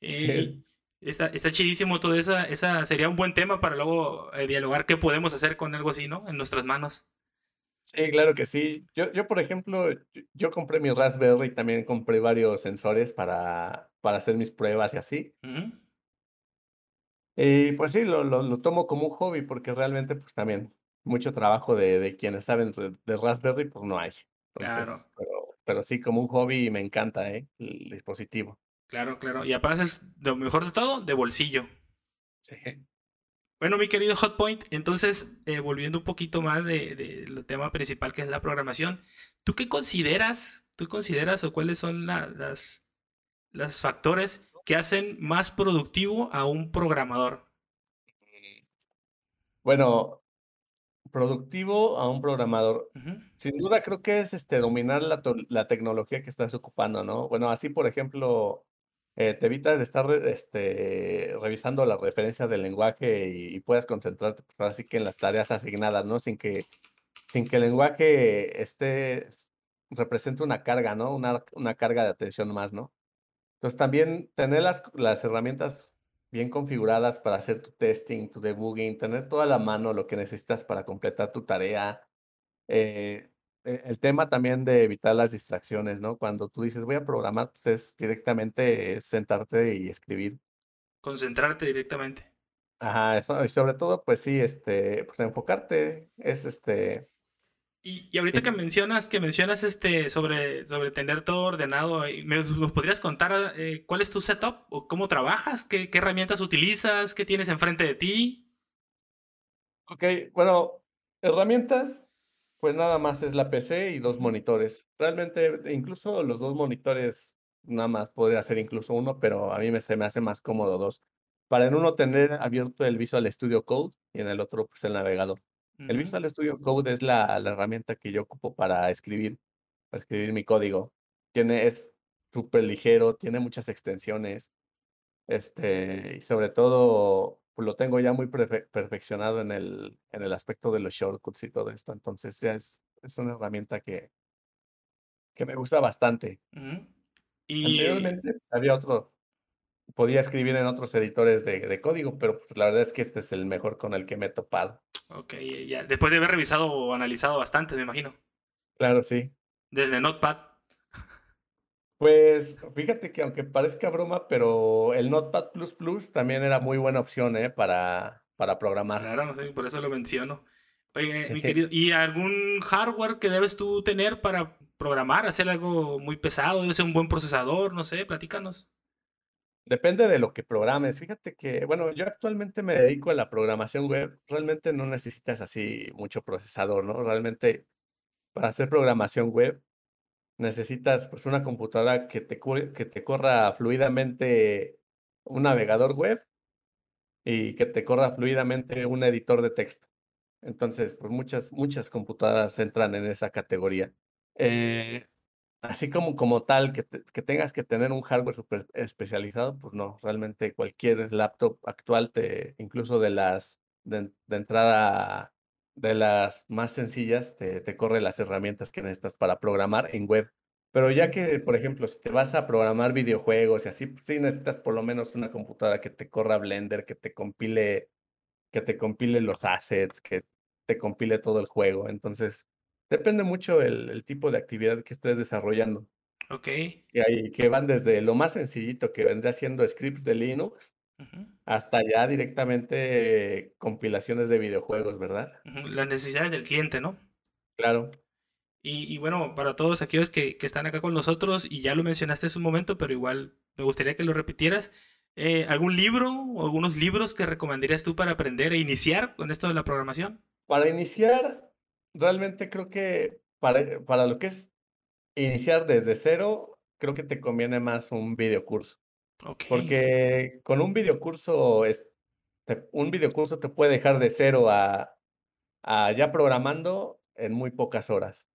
Sí. Y está está chidísimo todo esa esa sería un buen tema para luego, eh, dialogar qué podemos hacer con algo así, ¿no? En nuestras manos. Sí, claro que sí. Yo yo, por ejemplo, yo yo compré mi Raspberry, también compré varios sensores para para hacer mis pruebas y así. Y pues sí, lo lo lo tomo como un hobby, porque realmente, pues, también mucho trabajo de de quienes saben de de Raspberry, pues, no hay. Claro. Entonces, pero pero sí, como un hobby me encanta, ¿eh? El dispositivo. Claro, claro. Y aparte es lo mejor de todo, de bolsillo. Sí. Bueno, mi querido Hotpoint, entonces, eh, volviendo un poquito más de del tema principal, que es la programación, ¿tú qué consideras tú consideras o cuáles son la las las factores que hacen más productivo a un programador? Mm. Bueno, productivo a un programador. Sin duda creo que es, este, dominar la la tecnología que estás ocupando, ¿no? Bueno, así, por ejemplo, eh, te evitas de estar, este, revisando la referencia del lenguaje y y puedas concentrarte, pues, ahora sí que en las tareas asignadas, ¿no? Sin que sin que el lenguaje esté represente una carga, ¿no? Una una carga de atención más, ¿no? Entonces, también tener las las herramientas bien configuradas para hacer tu testing, tu debugging, tener todo a la mano lo que necesitas para completar tu tarea. Eh, el tema también de evitar las distracciones, ¿no? Cuando tú dices: "Voy a programar", pues, es directamente sentarte y escribir. Concentrarte directamente. Ajá, eso, y sobre todo, pues sí, este, pues enfocarte, es, este Y y ahorita que mencionas que mencionas, este, sobre sobre tener todo ordenado, y ¿me nos podrías contar, eh, cuál es tu setup o cómo trabajas? ¿Qué qué herramientas utilizas? ¿Qué tienes enfrente de ti? Okey, bueno, herramientas, pues nada más es la PC y 2 Ujú. monitores. Realmente, incluso los 2 monitores, nada más podría ser incluso 1, pero a mí me se me hace más cómodo 2. Para en uno tener abierto el Visual Studio Code y en el otro, pues, el navegador. El. Visual Studio Code es la la herramienta que yo ocupo para escribir para escribir mi código. Tiene es superligero, tiene muchas extensiones, este, y sobre todo, pues, lo tengo ya muy perfeccionado en el en el aspecto de los shortcuts y todo esto. Entonces, ya es es una herramienta que que me gusta bastante. Y Anteriormente había otro podía escribir en otros editores de de código, pero, pues, la verdad es que este es el mejor con el que me he topado. Okey, ya después de haber revisado o analizado bastante, me imagino. Claro, sí. Desde Notepad. Pues, fíjate que aunque parezca broma, pero el Notepad++ también era muy buena opción, ¿eh? Para para programar. Claro, sí, por eso lo menciono. Oye, mi querido, ¿y algún hardware que debes tú tener para programar, hacer algo muy pesado? ¿Debe ser un buen procesador? No sé, platícanos. Depende de lo que programes. Fíjate que, bueno, yo actualmente me dedico a la programación web. Realmente no necesitas así mucho procesador, ¿no? Realmente, para hacer programación web, necesitas, pues, una computadora que te que te corra fluidamente un navegador web y que te corra fluidamente un editor de texto. Entonces, pues, muchas muchas computadoras entran en esa categoría. Eh, así como como tal, que que tengas que tener un hardware superespecializado, pues no, realmente cualquier laptop actual te incluso de las de entrada, de las más sencillas, te te corre las herramientas que necesitas para programar en web. Pero ya que, por ejemplo, si te vas a programar videojuegos y así, pues sí necesitas por lo menos una computadora que te corra Blender, que te compile, que te compile los assets, que te compile todo el juego. Entonces, depende mucho el, el tipo de actividad que estés desarrollando. Ok. Que, hay, que van desde lo más sencillito, que vendría siendo scripts de Linux, hasta ya directamente compilaciones de videojuegos, ¿verdad? Las necesidades del cliente, ¿no? Claro. Y, bueno, para todos aquellos que, están acá con nosotros, y ya lo mencionaste hace un momento, pero igual me gustaría que lo repitieras, eh, ¿algún libro o algunos libros que recomendarías tú para aprender e iniciar con esto de la programación? Para iniciar, realmente creo que para, para lo que es iniciar desde cero, creo que te conviene más un videocurso. Okay. Porque con un videocurso, un videocurso te puede dejar de cero a, a ya programando en muy pocas horas.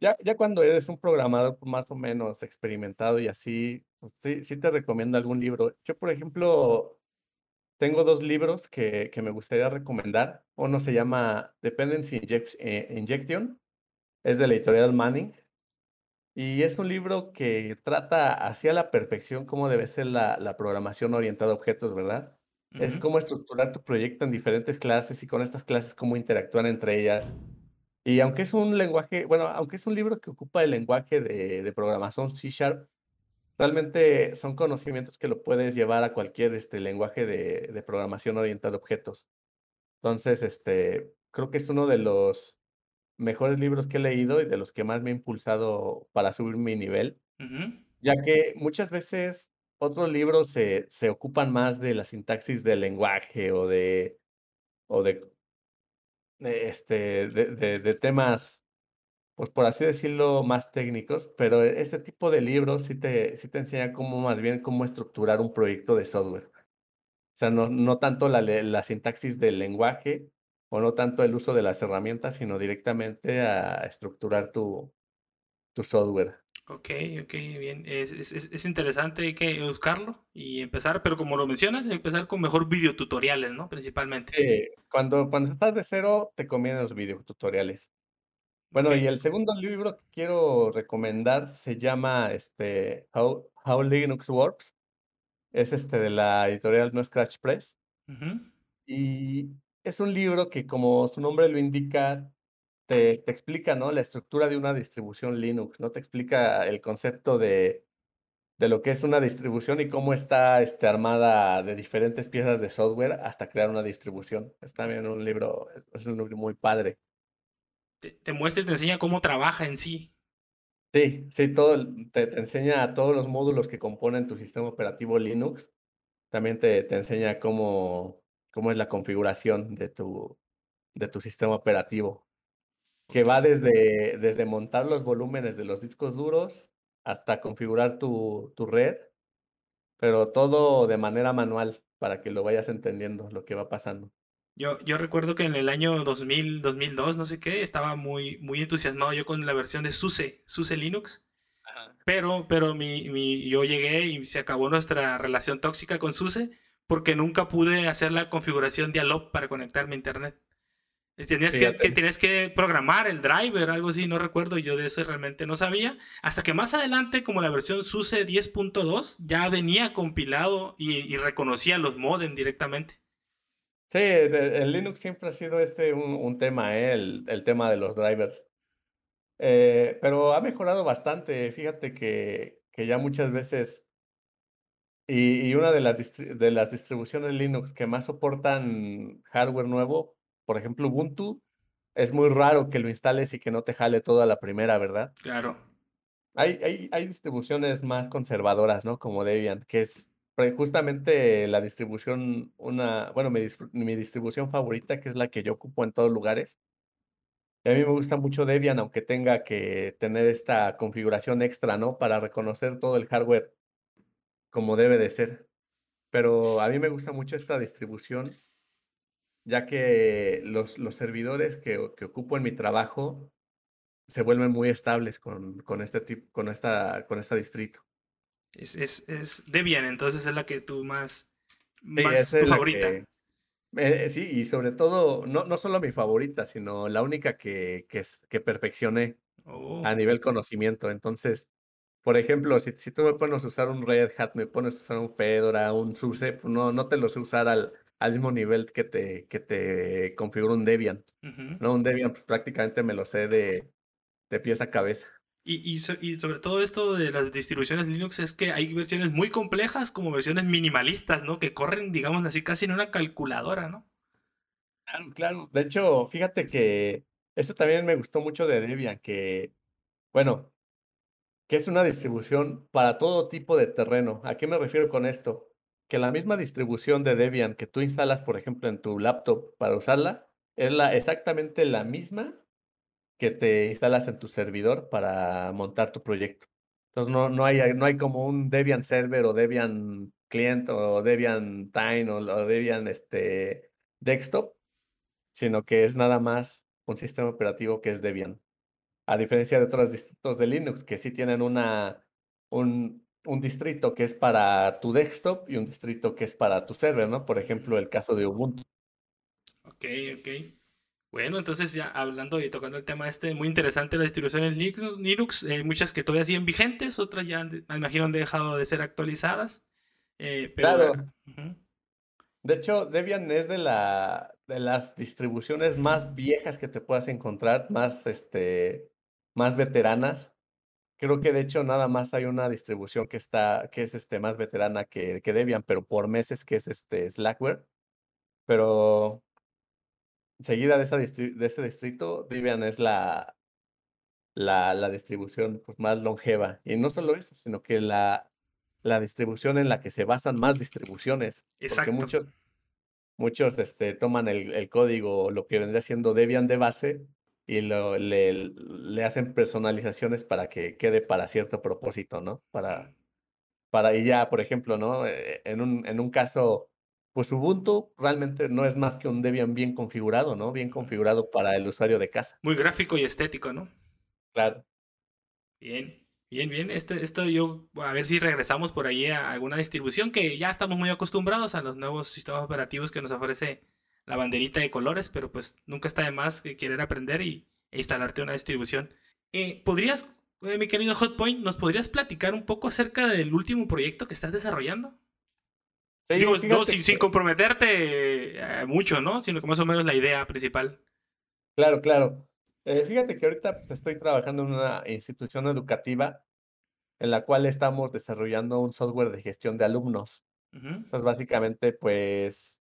Ya, ya cuando eres un programador más o menos experimentado y así, pues sí, sí te recomiendo algún libro. Yo, por ejemplo, tengo dos libros que, que me gustaría recomendar. Uno se llama Dependency eh, Injection, es de la editorial Manning. Y es un libro que trata hacia la perfección cómo debe ser la, la programación orientada a objetos, ¿verdad? Es cómo estructurar tu proyecto en diferentes clases y con estas clases cómo interactúan entre ellas y aunque es un lenguaje, bueno, aunque es un libro que ocupa el lenguaje de, de programación C Sharp, realmente son conocimientos que lo puedes llevar a cualquier este, lenguaje de, de programación orientada a objetos. Entonces, este, creo que es uno de los mejores libros que he leído y de los que más me ha impulsado para subir mi nivel, ya que muchas veces otros libros se, se ocupan más de la sintaxis del lenguaje o de, o de este, de, de, temas, pues por así decirlo, más técnicos, pero este tipo de libros sí te, sí te enseña cómo más bien cómo estructurar un proyecto de software. O sea, no, no tanto la, la sintaxis del lenguaje o no tanto el uso de las herramientas, sino directamente a estructurar tu, tu software. Ok, ok, bien. Es, es, es, interesante, hay que buscarlo y empezar, pero como lo mencionas, empezar con mejor videotutoriales, ¿no? Principalmente. Sí, cuando, cuando estás de cero, te convienen los videotutoriales. Bueno, y el segundo libro que quiero recomendar se llama este, How, How Linux Works. Es este de la editorial No Scratch Press. Y es un libro que, como su nombre lo indica, te, explica, ¿no? La estructura de una distribución Linux, ¿no? Te explica el concepto de, de lo que es una distribución y cómo está este, armada de diferentes piezas de software hasta crear una distribución. Es también un libro, es un libro muy padre. Te, muestra y te enseña cómo trabaja en sí. Sí, sí, todo, te, te, enseña todos los módulos que componen tu sistema operativo Linux. También te, te enseña cómo, cómo es la configuración de tu, de tu sistema operativo que va desde, desde montar los volúmenes de los discos duros hasta configurar tu, tu red, pero todo de manera manual para que lo vayas entendiendo lo que va pasando. Yo, yo recuerdo que en el año 2000, 2002, no sé qué, estaba muy, muy entusiasmado yo con la versión de SUSE, SUSE Linux. Pero, pero mi, mi, yo llegué y se acabó nuestra relación tóxica con SUSE porque nunca pude hacer la configuración de ALOP para conectarme a internet. Tenías que, que, tienes que programar el driver, algo así, no recuerdo, yo de eso realmente no sabía. Hasta que más adelante, como la versión SUSE 10.2, ya venía compilado y, reconocía los modem directamente. Sí, el Linux siempre ha sido este un, tema, ¿eh? el, tema de los drivers. Eh, pero ha mejorado bastante. Fíjate que, que ya muchas veces, y, y una de las, de las distribuciones Linux que más soportan hardware nuevo por ejemplo, Ubuntu, es muy raro que lo instales y que no te jale toda la primera, ¿verdad? Claro. Hay, hay, hay distribuciones más conservadoras, ¿no? Como Debian, que es justamente la distribución, una, bueno, mi, mi distribución favorita, que es la que yo ocupo en todos lugares. a mí me gusta mucho Debian, aunque tenga que tener esta configuración extra, ¿no? Para reconocer todo el hardware como debe de ser. Pero a mí me gusta mucho esta distribución ya que los, los servidores que, que, ocupo en mi trabajo se vuelven muy estables con, con este tipo, con esta, con esta distrito. Es, es, es Debian, entonces es la que tú más, más tu favorita. Eh, sí, y sobre todo, no, no solo mi favorita, sino la única que, que, que perfeccioné. a Oh. nivel conocimiento. Entonces, por ejemplo, si si tú me pones a usar un Red Hat, me pones a usar un Fedora, un SUSE, pues no no te lo sé usar al al mismo nivel que te que te configura un Debian. ¿no? Un Debian, pues, prácticamente me lo sé de de pies a cabeza. Y y so y sobre todo esto de las distribuciones Linux es que hay versiones muy complejas como versiones minimalistas, ¿no? Que corren, digamos así, casi en una calculadora, ¿no? Claro, claro. De hecho, fíjate que eso también me gustó mucho de Debian, que, bueno, que es una distribución para todo tipo de terreno. ¿A qué me refiero con esto? Que la misma distribución de Debian que tú instalas, por ejemplo, en tu laptop para usarla, es la exactamente la misma que te instalas en tu servidor para montar tu proyecto. Entonces, no no hay no hay como un Debian server, o Debian client, o Debian Time, o o Debian, este, desktop, sino que es nada más un sistema operativo que es Debian. A diferencia de otros distritos de Linux, que sí tienen una un un distrito que es para tu desktop y un distrito que es para tu server, ¿no? Por ejemplo, el caso de Ubuntu. Okey, okey. Bueno, entonces ya hablando y tocando el tema este, muy interesante las distribuciones Linux Linux, eh, muchas que todavía siguen vigentes, otras ya me imagino han dejado de ser actualizadas, eh, pero Claro. De hecho, Debian es de la de las distribuciones más viejas que te puedas encontrar, más, este, más veteranas. Creo que de hecho nada más hay una distribución que está que es, este, más veterana que que Debian, pero por meses, que es, este, Slackware. Pero seguida de esa de ese distrito, Debian es la la la distribución, pues, más longeva. Y no solo eso, sino que la la distribución en la que se basan más distribuciones, porque Exacto. muchos muchos, este, toman el el código, lo que vendría siendo Debian de base, y lo le le hacen personalizaciones para que quede para cierto propósito, ¿no? Para para y ya, por ejemplo, ¿no? Eh, en un en un caso, pues, Ubuntu realmente no es más que un Debian bien configurado, ¿no? Bien configurado para el usuario de casa. Muy gráfico y estético, ¿no? Claro. Bien, bien, bien. Este esto yo a ver si regresamos por ahí a alguna distribución que ya estamos muy acostumbrados a los nuevos sistemas operativos que nos ofrece la banderita de colores, pero, pues, nunca está de más que querer aprender y e instalarte una distribución. Eh, ¿podrías, eh, mi querido Hotpoint, nos podrías platicar un poco acerca del último proyecto que estás desarrollando? Sí, Digo, no, sin comprometerte, eh, mucho, ¿no? Sino que más o menos la idea principal. Claro, claro. Eh, fíjate que ahorita, pues, estoy trabajando en una institución educativa, en la cual estamos desarrollando un software de gestión de alumnos. Pues, básicamente, pues,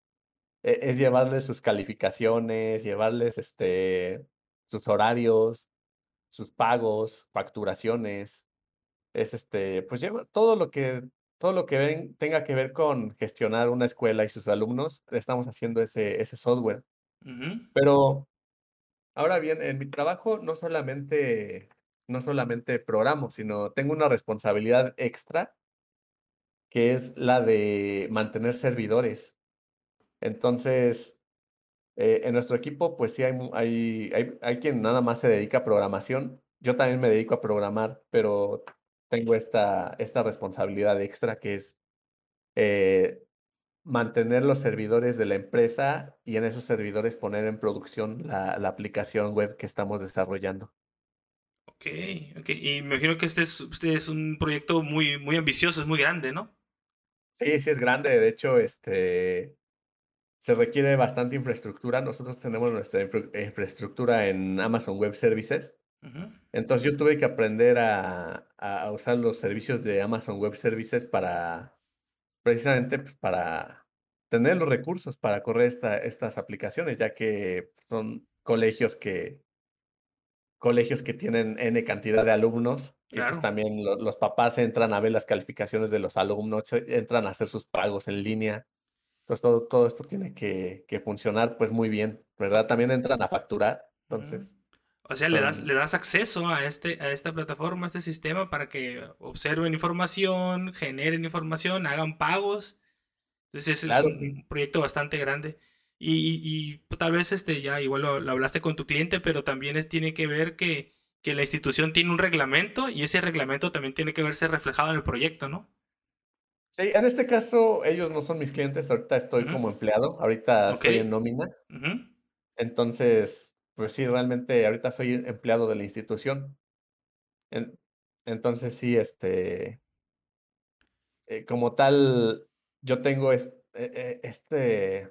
es llevarles sus calificaciones, llevarles, este, sus horarios, sus pagos, facturaciones. Es, este, pues, lleva todo lo que todo lo que ven tenga que ver con gestionar una escuela y sus alumnos, estamos haciendo ese ese software. Pero, ahora bien, en mi trabajo no solamente no solamente programo, sino tengo una responsabilidad extra que es la de mantener servidores. Entonces, eh, en nuestro equipo, pues, sí hay hay hay hay quien nada más se dedica a programación. Yo también me dedico a programar, pero tengo esta esta responsabilidad extra que es, eh, mantener los servidores de la empresa y en esos servidores poner en producción la la aplicación web que estamos desarrollando. Okey, okey. Y me imagino que este es este es un proyecto muy muy ambicioso, es muy grande, ¿no? Sí, sí es grande. De hecho, este, se requiere bastante infraestructura. Nosotros tenemos nuestra infra infraestructura en Amazon Web Services. Entonces, yo tuve que aprender a a usar los servicios de Amazon Web Services para, precisamente, pues, para tener los recursos para correr esta estas aplicaciones, ya que son colegios que colegios que tienen N cantidad de alumnos y, pues, Claro. también lo los papás entran a ver las calificaciones de los alumnos, entran a hacer sus pagos en línea. Entonces, todo todo esto tiene que que funcionar, pues, muy bien, ¿verdad? También entran a facturar. Entonces, O sea, le das le das acceso a este a esta plataforma, a este sistema para que observen información, generen información, hagan pagos. Entonces, es Claro, sí. un proyecto bastante grande. Y y y tal vez, este, ya igual lo lo hablaste con tu cliente, pero también es tiene que ver que que la institución tiene un reglamento, y ese reglamento también tiene que verse reflejado en el proyecto, ¿no? Sí, en este caso, ellos no son mis clientes, ahorita estoy como empleado, ahorita estoy en nómina. Entonces, pues sí, realmente ahorita soy empleado de la institución. En entonces sí, este eh, como tal, yo tengo e e este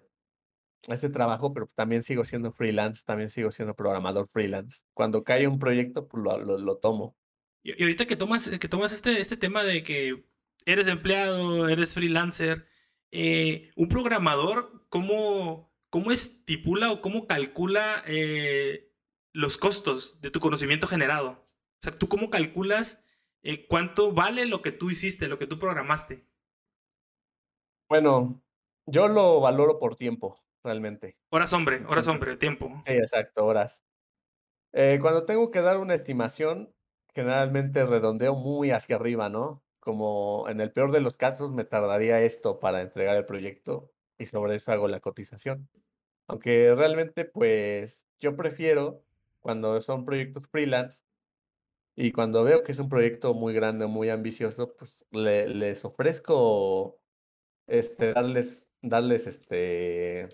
este trabajo, pero también sigo siendo freelance, también sigo siendo programador freelance. Cuando cae un proyecto, pues lo lo lo tomo. Y y ahorita que tomas que tomas este este tema de que eres empleado, eres freelancer, eh, un programador, ¿cómo cómo estipula o cómo calcula, eh, los costos de tu conocimiento generado? O sea, ¿tú cómo calculas, eh, cuánto vale lo que tú hiciste, lo que tú programaste? Bueno, yo lo valoro por tiempo, realmente. Horas hombre, horas hombre, tiempo. sí, exacto, horas. Cuando tengo que dar una estimación, generalmente redondeo muy hacia arriba, ¿no? Como en el peor de los casos, me tardaría esto para entregar el proyecto, y sobre eso hago la cotización. Aunque realmente, pues, yo prefiero cuando son proyectos freelance y cuando veo que es un proyecto muy grande, muy ambicioso, pues, le les ofrezco, este, darles darles, este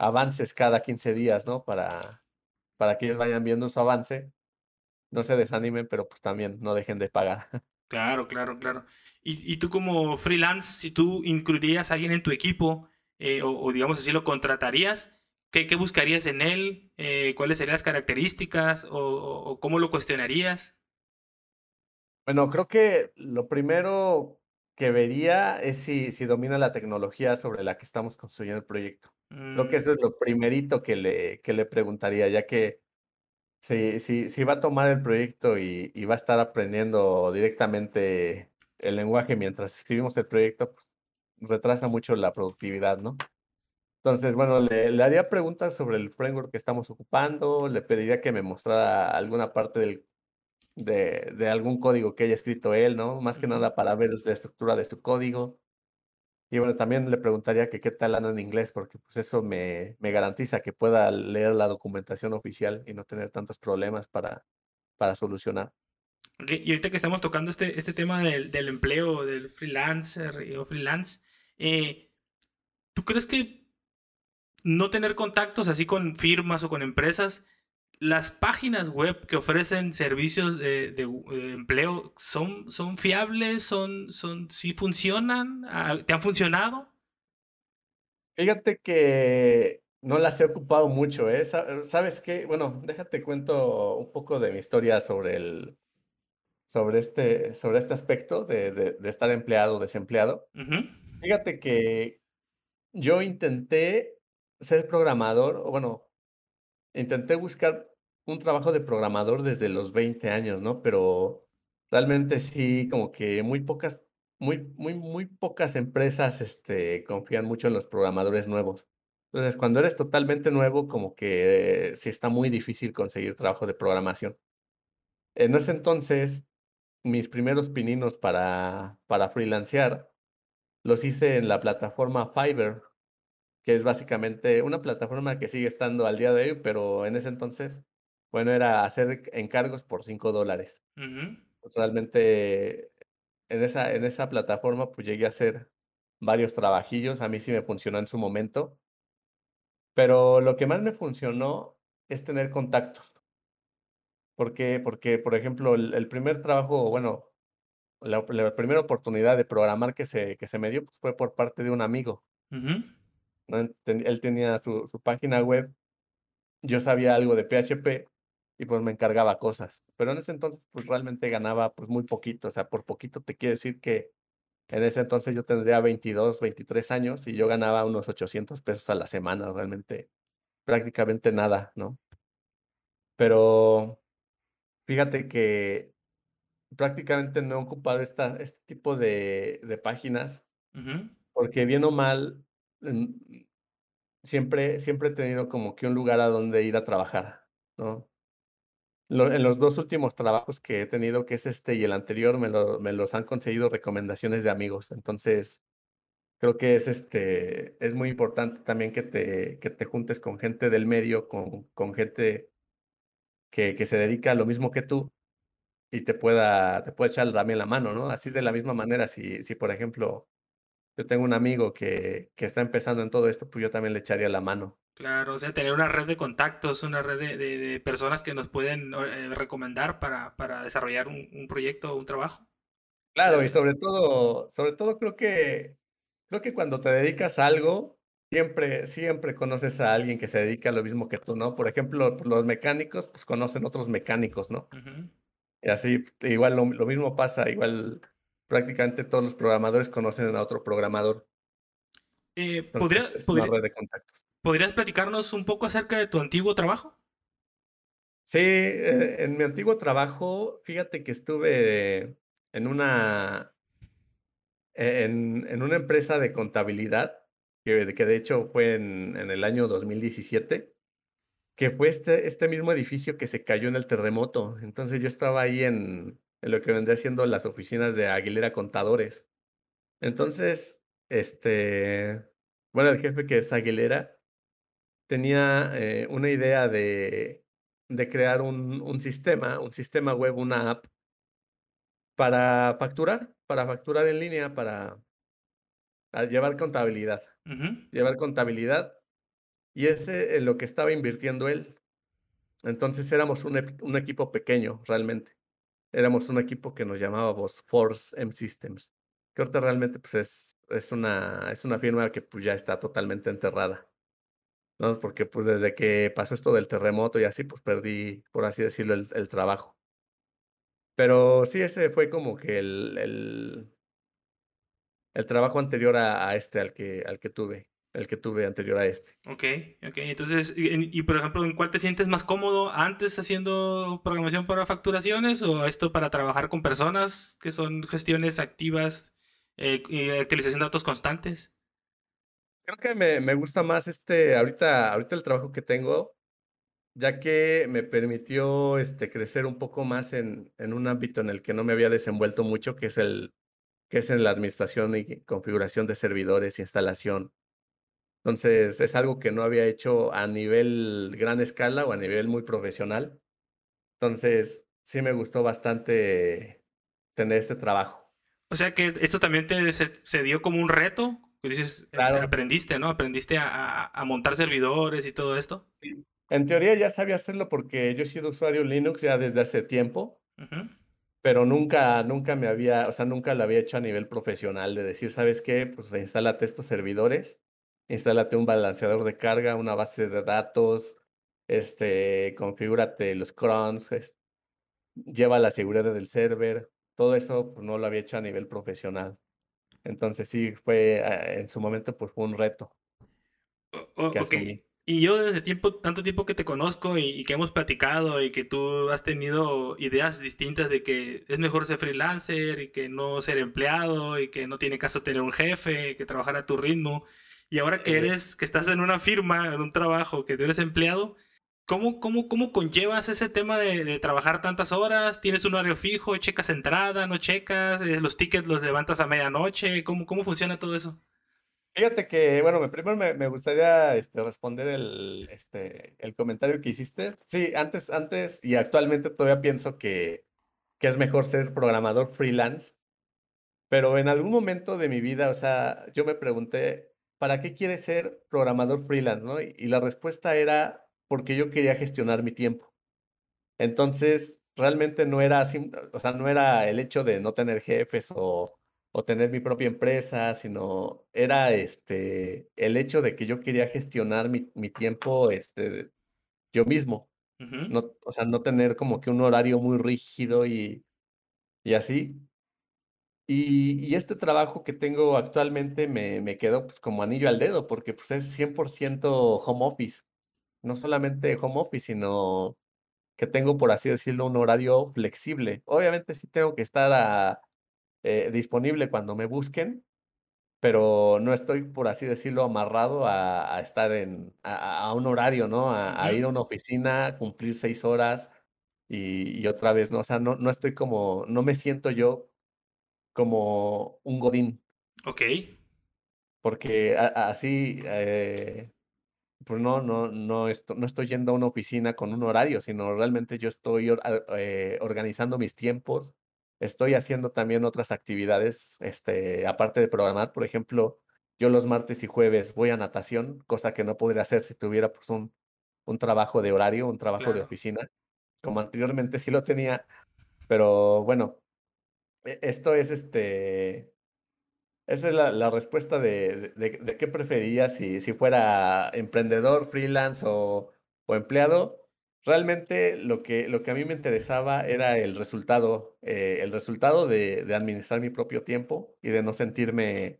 avances cada 15 días, ¿no? Para para que ellos vayan viendo su avance, no se desanimen, pero, pues, también no dejen de pagar. Claro, claro, claro. Y y tú como freelance, si tú incluirías a alguien en tu equipo, eh, o o digamos así, ¿lo contratarías? ¿Qué qué buscarías en él? Eh, ¿cuáles serían las características? ¿O o o cómo lo cuestionarías? Bueno, creo que lo primero que vería es si si domina la tecnología sobre la que estamos construyendo el proyecto. Creo que eso Mm. es lo primerito que le que le preguntaría, ya que si si si va a tomar el proyecto y y va a estar aprendiendo directamente el lenguaje mientras escribimos el proyecto, pues, retrasa mucho la productividad, ¿no? Entonces, bueno, le le haría preguntas sobre el framework que estamos ocupando, le pediría que me mostrara alguna parte del de de algún código que haya escrito él, ¿no? Más que nada para ver la estructura de su código. Y bueno, también le preguntaría que qué tal anda en inglés, porque, pues, eso me me garantiza que pueda leer la documentación oficial y no tener tantos problemas para para solucionar. Y ahorita que estamos tocando este este tema del del empleo, del freelancer, o freelance, eh, ¿tú crees que no tener contactos así con firmas o con empresas, las páginas web que ofrecen servicios de de empleo son son fiables, son son sí funcionan? ¿te han funcionado? Fíjate que no las he ocupado mucho, ¿eh? ¿Sa sabes qué? Bueno, déjate cuento un poco de mi historia sobre el sobre este sobre este aspecto de de estar empleado o desempleado. Fíjate que yo intenté ser programador, o bueno, intenté buscar un trabajo de programador desde los 20 años, ¿no? Pero realmente sí, como que muy pocas muy muy muy pocas empresas, este, confían mucho en los programadores nuevos. Entonces, cuando eres totalmente nuevo, como que sí está muy difícil conseguir trabajo de programación. En ese entonces, mis primeros pininos para para freelancear los hice en la plataforma Fiverr, que es básicamente una plataforma que sigue estando al día de hoy, pero en ese entonces, bueno, era hacer encargos por $5 Ujú. Realmente, en esa en esa plataforma, pues, llegué a hacer varios trabajillos, a mí sí me funcionó en su momento. Pero lo que más me funcionó es tener contactos. ¿Por qué? Porque, por ejemplo, el el primer trabajo, bueno, la la primera oportunidad de programar que se que se me dio, pues, fue por parte de un amigo. Él tenía su su página web, yo sabía algo de PHP y, pues, me encargaba cosas. Pero en ese entonces, pues, realmente ganaba, pues, muy poquito, o sea, por poquito te quiero decir que en ese entonces yo tendría 22, 23 años y yo ganaba unos $800 pesos a la semana, realmente, prácticamente nada, ¿no? Pero fíjate que prácticamente no he ocupado esta este tipo de de páginas, porque bien o mal, siempre siempre he tenido como que un lugar a donde ir a trabajar, ¿no? Lo en los 2 últimos trabajos que he tenido, que es este y el anterior, me lo me los han conseguido recomendaciones de amigos. Entonces, creo que es, este, es muy importante también que te que te juntes con gente del medio, con con gente que que se dedica a lo mismo que tú y te pueda te pueda echar también la mano, ¿no? Así de la misma manera, si si, por ejemplo, yo tengo un amigo que que está empezando en todo esto, pues, yo también le echaría la mano. Claro, o sea, tener una red de contactos, una red de, de, personas que nos pueden eh, recomendar para, para desarrollar un, un, proyecto o un trabajo. Claro, y sobre todo, sobre todo creo que, creo que cuando te dedicas a algo, siempre, siempre conoces a alguien que se dedica a lo mismo que tú, ¿no? Por ejemplo, los mecánicos, pues conocen otros mecánicos, ¿no? Y así, igual lo, lo mismo pasa, igual prácticamente todos los programadores conocen a otro programador. Eh, ¿podrías, ¿Podrías platicarnos un poco acerca de tu antiguo trabajo? Sí, eh, en mi antiguo trabajo, fíjate que estuve en una, en, en una empresa de contabilidad, que, que de hecho fue en, en, el año 2017, que fue este, este mismo edificio que se cayó en el terremoto. Entonces yo estaba ahí en, en lo que vendría siendo las oficinas de Aguilera Contadores. Entonces, este, bueno, el jefe que es Aguilera tenía eh, una idea de, de crear un, un, sistema, un sistema web, una app para facturar, para facturar en línea, para, llevar contabilidad. Llevar contabilidad. Y ese es lo que estaba invirtiendo él. Entonces éramos un, un equipo pequeño, realmente éramos un equipo que nos llamábamos Force M Systems, que ahorita realmente pues es, es, una, es una firma que pues ya está totalmente enterrada. ¿No? Porque pues desde que pasó esto del terremoto y así, pues perdí, por así decirlo, el, el trabajo. Pero sí, ese fue como que el, el, el trabajo anterior a, este al que, al que tuve el que tuve anterior a este. Ok, ok. Entonces, y, por ejemplo, ¿en cuál te sientes más cómodo? ¿Antes haciendo programación para facturaciones o esto para trabajar con personas que son gestiones activas eh, y actualización de datos constantes? Creo que me, me, gusta más este, ahorita, ahorita el trabajo que tengo, ya que me permitió este, crecer un poco más en, en un ámbito en el que no me había desenvuelto mucho, que es el que es en la administración y configuración de servidores, instalación entonces, es algo que no había hecho a nivel gran escala o a nivel muy profesional. Entonces, sí me gustó bastante tener este trabajo. O sea que esto también te se, dio como un reto, dices, eh, aprendiste, ¿no? Aprendiste a, a, montar servidores y todo esto. Sí. En teoría ya sabía hacerlo porque yo he sido usuario Linux ya desde hace tiempo, pero nunca, nunca me había, o sea, nunca lo había hecho a nivel profesional de decir, ¿sabes qué? Pues instálate estos servidores instálate un balanceador de carga, una base de datos, este, configúrate los crons, lleva la seguridad del server, todo eso pues, no lo había hecho a nivel profesional. Entonces sí, fue, eh, en su momento, pues fue un reto. Y yo desde tiempo, tanto tiempo que te conozco y, y, que hemos platicado y que tú has tenido ideas distintas de que es mejor ser freelancer y que no ser empleado y que no tiene caso tener un jefe, que trabajar a tu ritmo. Y ahora que eres, que estás en una firma, en un trabajo, que tú eres empleado, ¿cómo, cómo, cómo conllevas ese tema de, trabajar tantas horas? ¿Tienes un horario fijo? ¿Checas entrada? ¿No checas? Eh, ¿Los tickets los levantas a medianoche? ¿Cómo, cómo funciona todo eso? Fíjate que, bueno, primero me, gustaría este, responder el, este, el comentario que hiciste. Sí, antes, antes y actualmente todavía pienso que, que es mejor ser programador freelance, pero en algún momento de mi vida, o sea, yo me pregunté, ¿para qué quieres ser programador freelance? ¿no? Y, la respuesta era porque yo quería gestionar mi tiempo. Entonces, realmente no era así, o sea, no era el hecho de no tener jefes o, o tener mi propia empresa, sino era este, el hecho de que yo quería gestionar mi, mi tiempo este, yo mismo. no, o sea, no tener como que un horario muy rígido y, y así. Y, este trabajo que tengo actualmente me, me quedó pues, como anillo al dedo, porque pues, es 100% home office. No solamente home office, sino que tengo, por así decirlo, un horario flexible. Obviamente sí tengo que estar eh, disponible cuando me busquen, pero no estoy, por así decirlo, amarrado a, estar en, a, un horario, ¿no? A, ir a una oficina, cumplir seis horas y, y, otra vez, ¿no? O sea, no, no estoy como, no me siento yo como un godín. Ok. Porque así, eh, pues no, no, no, no estoy yendo a una oficina con un horario, sino realmente yo estoy eh, organizando mis tiempos, estoy haciendo también otras actividades, este, aparte de programar, por ejemplo, yo los martes y jueves voy a natación, cosa que no podría hacer si tuviera pues un, un trabajo de horario, un trabajo de oficina, como anteriormente sí lo tenía, pero bueno, e, esto es este, esa es la, respuesta de, de, qué preferiría si, si fuera emprendedor, freelance o, o empleado. Realmente lo que, lo que a mí me interesaba era el resultado, eh, el resultado de, de, administrar mi propio tiempo y de no sentirme,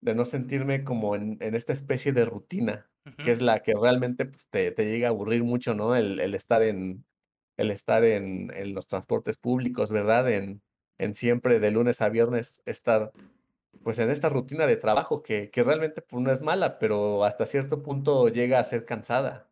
de no sentirme como en, en esta especie de rutina, que es la que realmente pues, te, te, llega a aburrir mucho, ¿no? El, el estar en, el estar en, en, los transportes públicos, ¿verdad? En, en siempre de lunes a viernes estar pues en esta rutina de trabajo que, que realmente pues, no es mala, pero hasta cierto punto llega a ser cansada.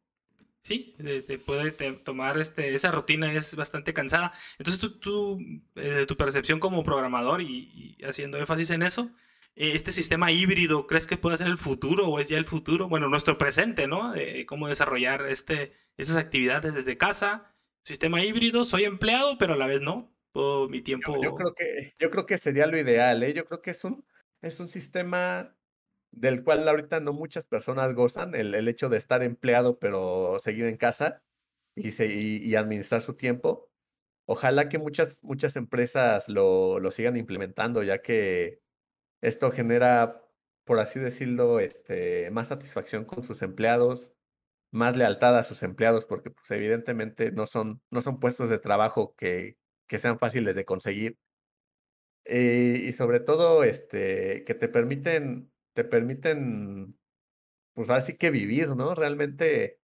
Sí, te puede tomar este, esa rutina es bastante cansada. Entonces tú, tú eh, tu percepción como programador y, haciendo énfasis en eso, eh, este sistema híbrido, ¿crees que puede ser el futuro o es ya el futuro? Bueno, nuestro presente, ¿no? cómo desarrollar este, esas actividades desde casa. Sistema híbrido, soy empleado, pero a la vez no. Puedo mi tiempo. Yo, creo que, yo creo que sería lo ideal, ¿eh? Yo creo que es un, es un sistema del cual ahorita no muchas personas gozan, el, el hecho de estar empleado pero seguir en casa y, y, administrar su tiempo. Ojalá que muchas, muchas empresas lo, lo sigan implementando, ya que esto genera, por así decirlo, este, más satisfacción con sus empleados, más lealtad a sus empleados, porque pues, evidentemente no son, no son puestos de trabajo que, que sean fáciles de conseguir. Eh, y sobre todo, este, que te permiten te permiten, pues así que vivir, ¿no? Realmente,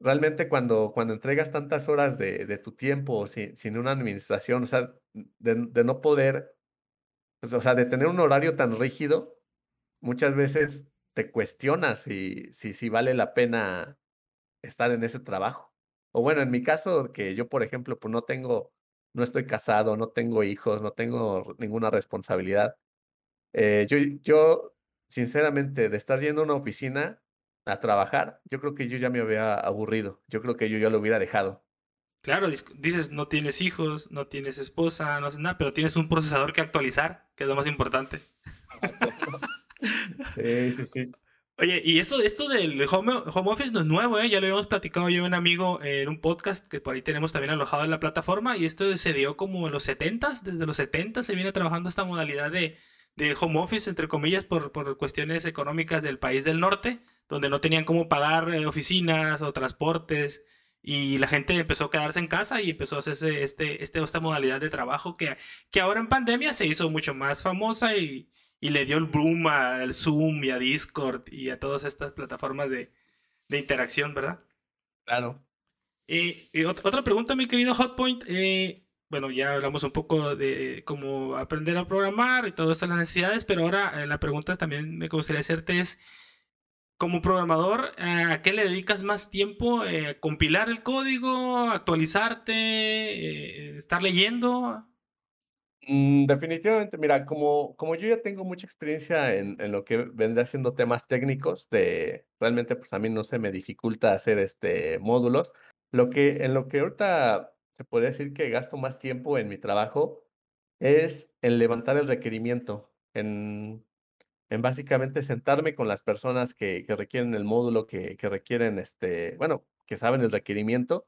realmente cuando, cuando entregas tantas horas de, de tu tiempo sin, sin, una administración, o sea, de, de no poder, pues, o sea, de tener un horario tan rígido, muchas veces te cuestionas si, si, si vale la pena estar en ese trabajo. O bueno, en mi caso, que yo, por ejemplo, pues no tengo, no estoy casado, no tengo hijos, no tengo ninguna responsabilidad. Eh, yo, yo, sinceramente, de estar yendo a una oficina a trabajar, yo creo que yo ya me había aburrido. Yo creo que yo ya lo hubiera dejado. Claro, dices, no tienes hijos, no tienes esposa, no haces nada, pero tienes un procesador que actualizar, que es lo más importante. sí, sí, sí. Oye, y esto, esto del home, home, office no es nuevo, ¿eh? Ya lo habíamos platicado yo y un amigo en un podcast que por ahí tenemos también alojado en la plataforma. Y esto se dio como en los 70s, desde los 70 se viene trabajando esta modalidad de, de home office, entre comillas, por, por, cuestiones económicas del país del norte, donde no tenían cómo pagar eh, oficinas o transportes. Y la gente empezó a quedarse en casa y empezó a hacerse este, este, esta modalidad de trabajo que, que ahora en pandemia se hizo mucho más famosa y, y le dio el boom al Zoom y a Discord y a todas estas plataformas de, de interacción, ¿verdad? Claro. Eh, y otra pregunta, mi querido Hotpoint. Eh, bueno, ya hablamos un poco de cómo aprender a programar y todas estas necesidades, pero ahora eh, la pregunta también me gustaría hacerte es, como programador, eh, ¿a qué le dedicas más tiempo? Eh, ¿Compilar el código? ¿Actualizarte? ¿Estar leyendo? Mm, definitivamente, mira, como, como yo ya tengo mucha experiencia en, en, lo que vendré haciendo temas técnicos, de realmente pues a mí no se me dificulta hacer este módulos. Lo que, en lo que ahorita se podría decir que gasto más tiempo en mi trabajo es en levantar el requerimiento, en, en básicamente sentarme con las personas que, que requieren el módulo, que, que, requieren, este, bueno, que saben el requerimiento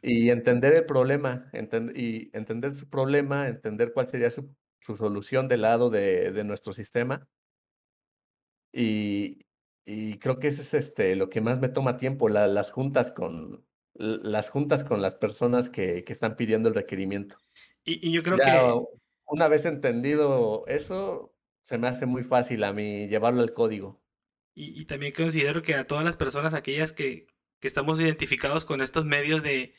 y entender el problema, y entender su problema, entender cuál sería su, su solución del lado de, de nuestro sistema. Y, y creo que eso es este, lo que más me toma tiempo, la, las juntas con, las juntas con las personas que, que están pidiendo el requerimiento. Y, y yo creo que... Una vez entendido eso, se me hace muy fácil a mí llevarlo al código. Y, y también considero que a todas las personas, aquellas que, que estamos identificados con estos medios de,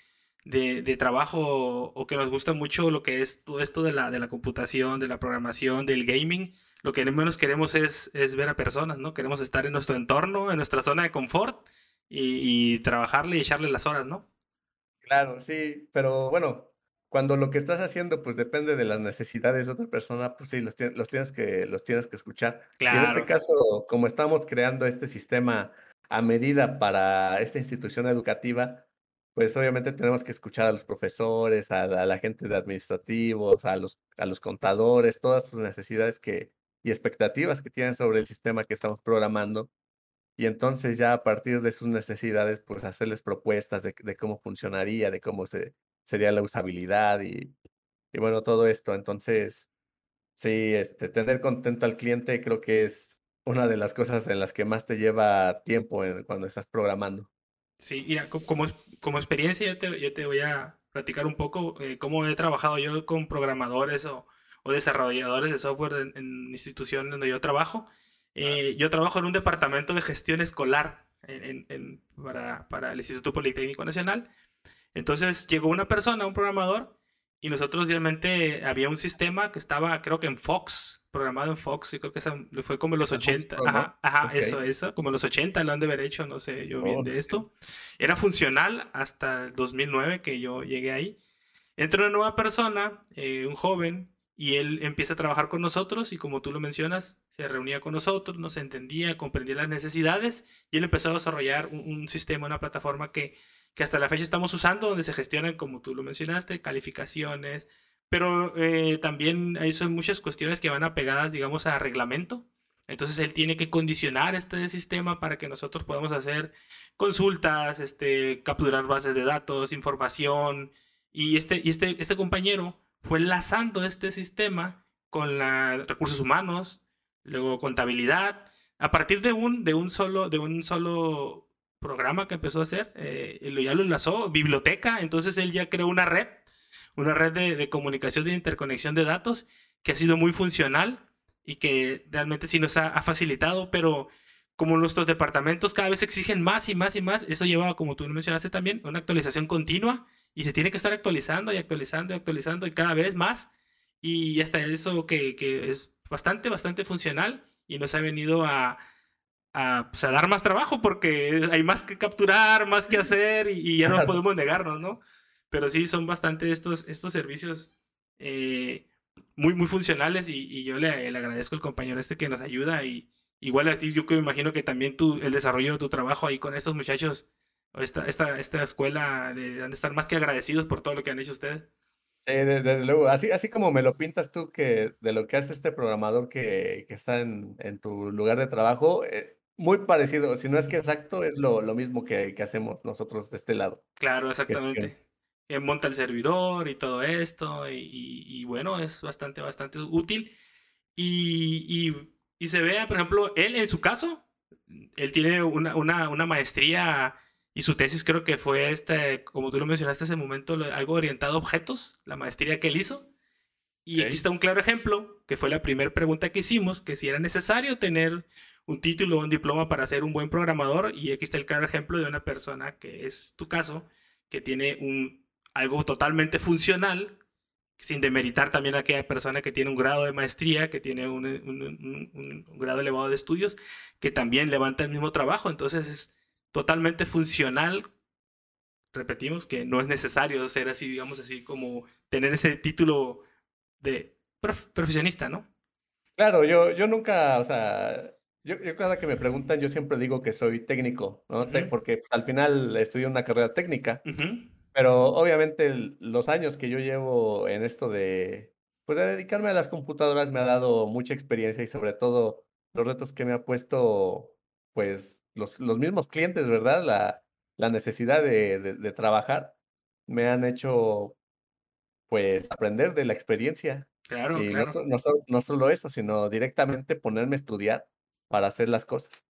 de, de, trabajo o que nos gusta mucho lo que es todo esto de la, de la computación, de la programación, del gaming, lo que menos queremos es, es ver a personas, ¿no? Queremos estar en nuestro entorno, en nuestra zona de confort y, trabajarle y echarle las horas, ¿no? Claro, sí, pero bueno, cuando lo que estás haciendo pues depende de las necesidades de otra persona, pues sí, los, los, tienes, que, los tienes que escuchar. Claro. Y en este caso, como estamos creando este sistema a medida para esta institución educativa, pues obviamente tenemos que escuchar a los profesores, a, la gente de administrativos, a los, a los contadores, todas sus necesidades que, y expectativas que tienen sobre el sistema que estamos programando. Y entonces ya a partir de sus necesidades, pues hacerles propuestas de, de cómo funcionaría, de cómo se, sería la usabilidad y, y bueno, todo esto. Entonces, sí, este, tener contento al cliente creo que es una de las cosas en las que más te lleva tiempo cuando estás programando. Sí, mira, como, como experiencia yo te, yo te voy a platicar un poco eh, cómo he trabajado yo con programadores o, o desarrolladores de software en, en institución donde yo trabajo. Eh, yo trabajo en un departamento de gestión escolar en, en, para, para, el Instituto Politécnico Nacional. Entonces llegó una persona, un programador, y nosotros realmente había un sistema que estaba, creo que en Fox, programado en Fox, y creo que fue como los 80. Ajá, ajá eso, eso, como los 80 lo han de haber hecho, no sé yo bien de esto. Era funcional hasta el 2009 que yo llegué ahí. Entra una nueva persona, eh, un joven, y él empieza a trabajar con nosotros y como tú lo mencionas, se reunía con nosotros, nos entendía, comprendía las necesidades y él empezó a desarrollar un, un sistema, una plataforma que, que, hasta la fecha estamos usando, donde se gestionan, como tú lo mencionaste, calificaciones, pero eh, también hay son muchas cuestiones que van apegadas, digamos, a reglamento. Entonces él tiene que condicionar este sistema para que nosotros podamos hacer consultas, este, capturar bases de datos, información. Y este, y este, este compañero fue enlazando este sistema con la, recursos humanos, luego contabilidad, a partir de un, de un, solo, de un solo programa que empezó a hacer, eh, ya lo enlazó, biblioteca, entonces él ya creó una red, una red de, comunicación, de interconexión de datos, que ha sido muy funcional y que realmente sí nos ha, ha, facilitado, pero como nuestros departamentos cada vez exigen más y más y más, eso lleva, como tú mencionaste también, una actualización continua y se tiene que estar actualizando y actualizando y actualizando y cada vez más. Y hasta eso que, que es bastante, bastante funcional y nos ha venido a, a, pues a, dar más trabajo porque hay más que capturar, más que hacer y, y ya no podemos negarnos, ¿no? Pero sí, son bastante estos, estos servicios eh, muy, muy funcionales y, y yo le, le, agradezco al compañero este que nos ayuda y igual a ti, yo me imagino que también tú, el desarrollo de tu trabajo ahí con estos muchachos esta, esta, esta escuela han de estar más que agradecidos por todo lo que han hecho ustedes. Sí, desde luego. Así, así como me lo pintas tú que de lo que hace este programador que, que está en, en, tu lugar de trabajo, eh, muy parecido, si no es que exacto, es lo, lo mismo que, que, hacemos nosotros de este lado. Claro, exactamente. Que monta el servidor y todo esto, y, y, y, bueno, es bastante, bastante útil. Y, y, se vea, por ejemplo, él en su caso, él tiene una, una, una maestría y su tesis creo que fue, este, como tú lo mencionaste hace un momento, algo orientado a objetos, la maestría que él hizo. Y okay. aquí está un claro ejemplo, que fue la primera pregunta que hicimos, que si era necesario tener un título o un diploma para ser un buen programador. Y aquí está el claro ejemplo de una persona, que es tu caso, que tiene un, algo totalmente funcional, sin demeritar también a aquella persona que tiene un grado de maestría, que tiene un, un, grado elevado de estudios, que también levanta el mismo trabajo. Entonces es totalmente funcional. Repetimos que no es necesario ser así, digamos así, como tener ese título de prof profesionista, ¿no? Claro, yo, yo nunca, o sea, yo, yo, cada que me preguntan, yo siempre digo que soy técnico, ¿no? Uh -huh. Porque pues, al final estudié una carrera técnica, uh -huh. pero obviamente los años que yo llevo en esto de, pues de dedicarme a las computadoras me ha dado mucha experiencia y sobre todo los retos que me ha puesto, pues, los, los mismos clientes, ¿verdad? La, la necesidad de, de, de, trabajar me han hecho, pues, aprender de la experiencia. Claro, y claro. No, no, no, solo eso, sino directamente ponerme a estudiar para hacer las cosas.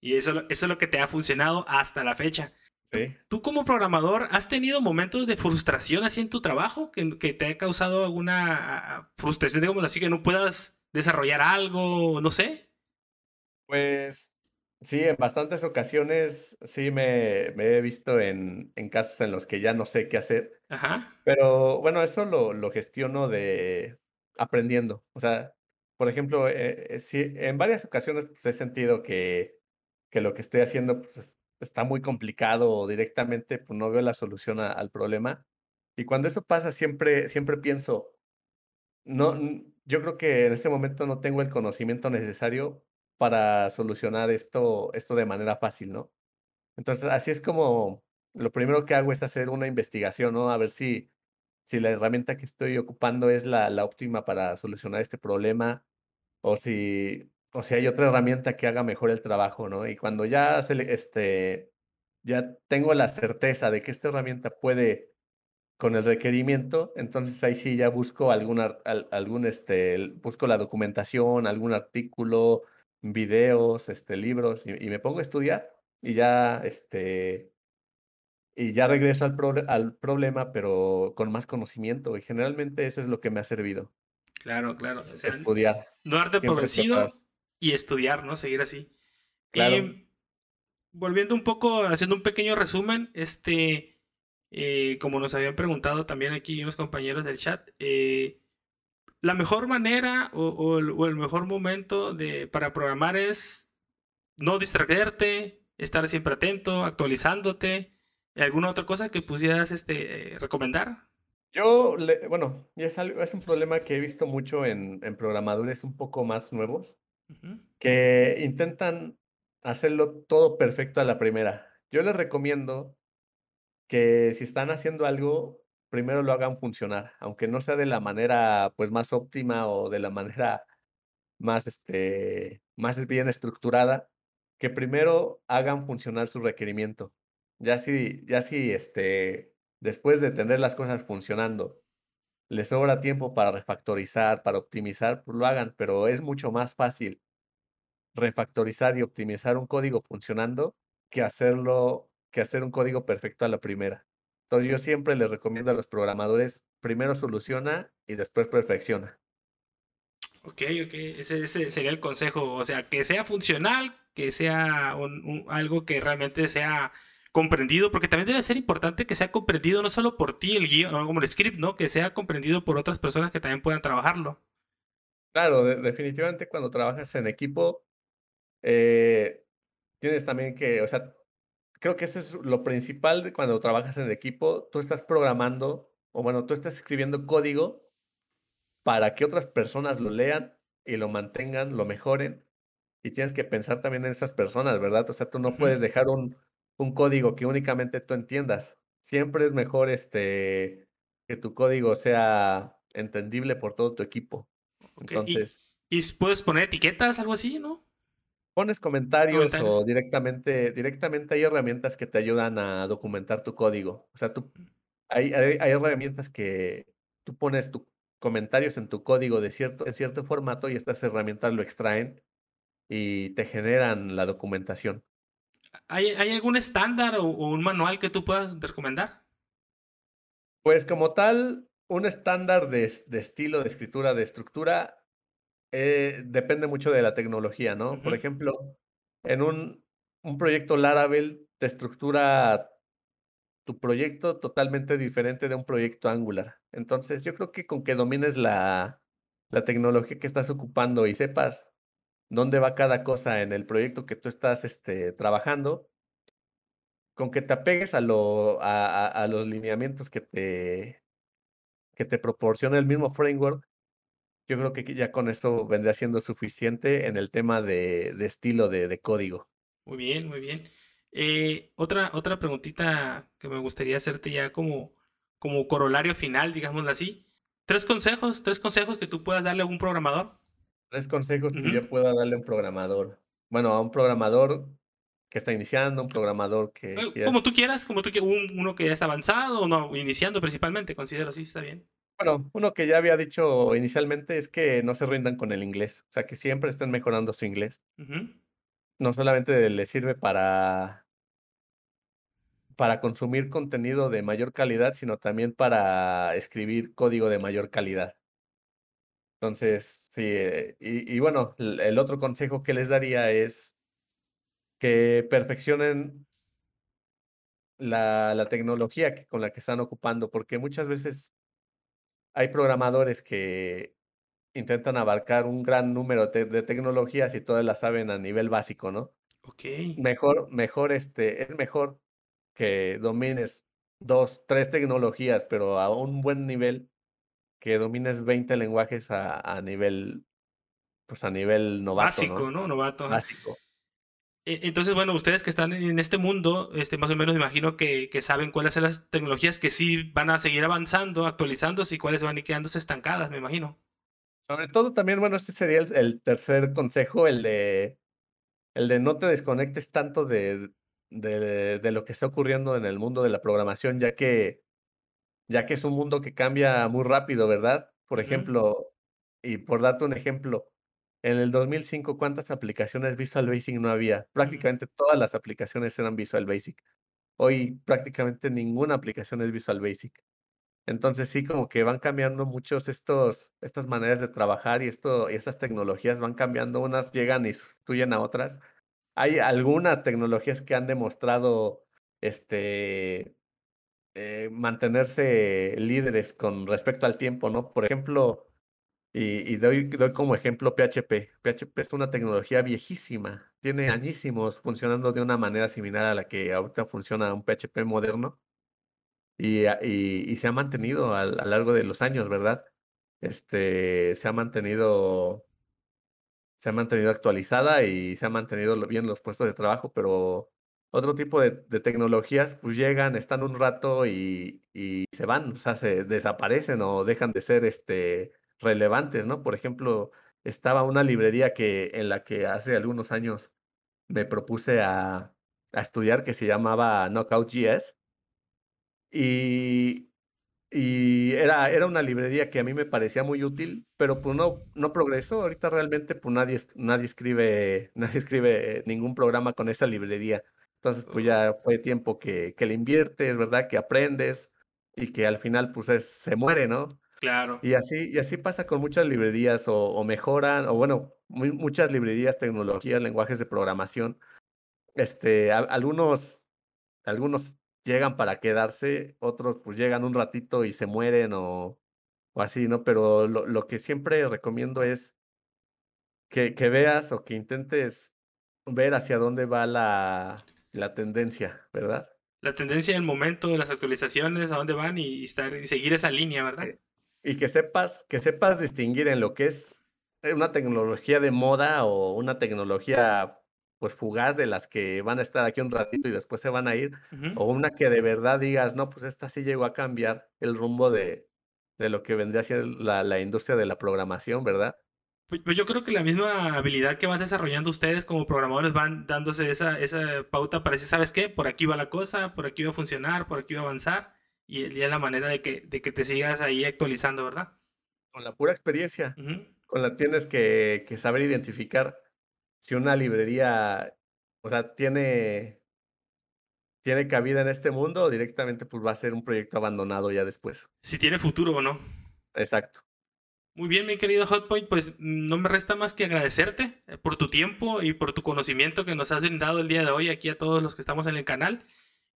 Y eso, eso es lo que te ha funcionado hasta la fecha. Sí. ¿Tú como programador has tenido momentos de frustración así en tu trabajo? ¿Que, que te ha causado alguna frustración, digamos así, que no puedas desarrollar algo, no sé? Pues Sí, en bastantes ocasiones sí me, me he visto en, en, casos en los que ya no sé qué hacer. Ajá. Pero bueno, eso lo, lo gestiono de aprendiendo. O sea, por ejemplo, eh, sí, en varias ocasiones pues, he sentido que, que lo que estoy haciendo pues, está muy complicado o directamente pues, no veo la solución al problema. Y cuando eso pasa, siempre, siempre pienso, no, yo creo que en este momento no tengo el conocimiento necesario para solucionar esto, esto de manera fácil, ¿no? Entonces, así es como lo primero que hago es hacer una investigación, ¿no? A ver si, si la herramienta que estoy ocupando es la, la óptima para solucionar este problema. O si, o si hay otra herramienta que haga mejor el trabajo, ¿no? Y cuando ya, se le, este, ya tengo la certeza de que esta herramienta puede con el requerimiento, entonces ahí sí ya busco alguna, algún, este, busco la documentación, algún artículo, videos, este, libros, y, y me pongo a estudiar y ya, este, y ya regreso al, al problema, pero con más conocimiento. Y generalmente eso es lo que me ha servido. Claro, claro. estudiar. No darte por vencido y estudiar, ¿no? Seguir así. Claro. Em, volviendo un poco, haciendo un pequeño resumen, este, eh, como nos habían preguntado también aquí unos compañeros del chat, eh, la mejor manera o, el, mejor momento de, para programar es no distraerte, estar siempre atento, actualizándote. ¿Alguna otra cosa que pudieras este, recomendar? Yo, bueno, es, es un problema que he visto mucho en, programadores un poco más nuevos, que intentan hacerlo todo perfecto a la primera. Yo les recomiendo que si están haciendo algo, primero lo hagan funcionar, aunque no sea de la manera pues más óptima o de la manera más este más bien estructurada, que primero hagan funcionar su requerimiento. Ya si ya si este después de tener las cosas funcionando les sobra tiempo para refactorizar, para optimizar, pues lo hagan, pero es mucho más fácil refactorizar y optimizar un código funcionando que hacerlo, que hacer un código perfecto a la primera. Entonces yo siempre les recomiendo a los programadores, primero soluciona y después perfecciona. Ok, ok, ese, sería el consejo, o sea, que sea funcional, que sea algo que realmente sea comprendido, porque también debe ser importante que sea comprendido no solo por ti, el guion, como el script, ¿no? Que sea comprendido por otras personas que también puedan trabajarlo. Claro, definitivamente cuando trabajas en equipo, eh, tienes también que, o sea, creo que eso es lo principal de cuando trabajas en equipo. Tú estás programando, o bueno, tú estás escribiendo código para que otras personas lo lean y lo mantengan, lo mejoren. Y tienes que pensar también en esas personas, ¿verdad? O sea, tú no puedes dejar un, un código que únicamente tú entiendas. Siempre es mejor este, que tu código sea entendible por todo tu equipo. Entonces. ¿Y, ¿Y, puedes poner etiquetas, algo así, no? Pones comentarios, o directamente, directamente hay herramientas que te ayudan a documentar tu código. O sea, tú, hay, hay, herramientas que tú pones tus comentarios en tu código de cierto, en cierto formato y estas herramientas lo extraen y te generan la documentación. ¿Hay, hay algún estándar o, un manual que tú puedas recomendar? Pues como tal, un estándar de, de estilo, de escritura, de estructura, eh, depende mucho de la tecnología, ¿no? Por ejemplo, en un, un proyecto Laravel te estructura tu proyecto totalmente diferente de un proyecto Angular. Entonces, yo creo que con que domines la, la tecnología que estás ocupando y sepas dónde va cada cosa en el proyecto que tú estás este, trabajando, con que te apegues a, lo, a, a, los lineamientos que te, que te proporciona el mismo framework, yo creo que ya con esto vendría siendo suficiente en el tema de, estilo de, código. Muy bien, muy bien. Eh, otra, otra preguntita que me gustaría hacerte ya como, como corolario final, digámoslo así. Tres consejos, tres consejos que tú puedas darle a un programador. Tres consejos que yo pueda darle a un programador. Bueno, a un programador que está iniciando, un programador que... Como tú quieras, como tú quieras, uno que ya está avanzado o no, iniciando principalmente, considero así, está bien. Bueno, uno que ya había dicho inicialmente es que no se rindan con el inglés, o sea, que siempre estén mejorando su inglés. No solamente le sirve para, para consumir contenido de mayor calidad, sino también para escribir código de mayor calidad. Entonces, sí, eh, y, bueno, el otro consejo que les daría es que perfeccionen la, la tecnología con la que están ocupando, porque muchas veces hay programadores que intentan abarcar un gran número de, tecnologías y todas las saben a nivel básico, ¿no? Ok. Mejor, mejor, este, es mejor que domines dos, tres tecnologías, pero a un buen nivel, que domines 20 lenguajes a, a nivel, pues a nivel novato. Básico, ¿no? Novato. Básico. E, entonces, bueno, ustedes que están en este mundo, este, más o menos imagino que, que, saben cuáles son las tecnologías que sí van a seguir avanzando, actualizándose y cuáles van a ir quedándose estancadas, me imagino. Sobre todo también, bueno, este sería el, el tercer consejo, el de, el de no te desconectes tanto de, de, de lo que está ocurriendo en el mundo de la programación, ya que, ya que es un mundo que cambia muy rápido, ¿verdad? Por ejemplo, y por darte un ejemplo, en el 2005, ¿cuántas aplicaciones Visual Basic no había? Prácticamente todas las aplicaciones eran Visual Basic. Hoy prácticamente ninguna aplicación es Visual Basic. Entonces sí, como que van cambiando muchos estos estas maneras de trabajar y esto y estas tecnologías van cambiando, unas llegan y sustituyen a otras. Hay algunas tecnologías que han demostrado, este, eh, mantenerse líderes con respecto al tiempo, ¿no? Por ejemplo, y doy como ejemplo PHP. PHP es una tecnología viejísima, tiene añísimos funcionando de una manera similar a la que ahorita funciona un PHP moderno. Y a y y se ha mantenido al a lo largo de los años, ¿verdad? Este, se ha mantenido se ha mantenido actualizada y se ha mantenido bien los puestos de trabajo, pero otro tipo de de tecnologías, pues, llegan, están un rato y y se van, o sea, se desaparecen o dejan de ser, este, relevantes, ¿no? Por ejemplo, estaba una librería que en la que hace algunos años me propuse a a estudiar que se llamaba Knockout.js. Y y era era una librería que a mí me parecía muy útil, pero, pues, no no progresó. Ahorita realmente, pues, nadie nadie escribe nadie escribe ningún programa con esa librería. Entonces, pues, ya fue tiempo que que le inviertes, ¿verdad? Que aprendes y que al final, pues, es se muere, ¿no? claro. Y así y así pasa con muchas librerías, o o mejoran, o bueno, muy muchas librerías, tecnologías, lenguajes de programación. Este, a algunos algunos llegan para quedarse, otros, pues, llegan un ratito y se mueren o o así, ¿no? Pero lo lo que siempre recomiendo es que que veas o que intentes ver hacia dónde va la la tendencia, ¿verdad? La tendencia del momento, de las actualizaciones, a dónde van y estar y seguir esa línea, ¿verdad? Y que sepas que sepas distinguir en lo que es, eh, una tecnología de moda o una tecnología, pues, fugaz de las que van a estar aquí un ratito y después se van a ir, o una que de verdad digas: "No, pues esta sí llegó a cambiar el rumbo de de lo que vendría a ser la la industria de la programación", ¿verdad? Pues pues yo creo que la misma habilidad que van desarrollando ustedes como programadores van dándose esa esa pauta para decir: "¿Sabes qué? Por aquí va la cosa, por aquí va a funcionar, por aquí va a avanzar", y es la manera de que de que te sigas ahí actualizando, ¿verdad? Con la pura experiencia, con la tienes que que saber identificar si una librería, o sea, tiene tiene cabida en este mundo, o directamente, pues, va a ser un proyecto abandonado ya después. Si tiene futuro o no. Exacto. Muy bien, mi querido Hotpoint, pues mm, no me resta más que agradecerte eh, por tu tiempo y por tu conocimiento que nos has brindado el día de hoy aquí a todos los que estamos en el canal.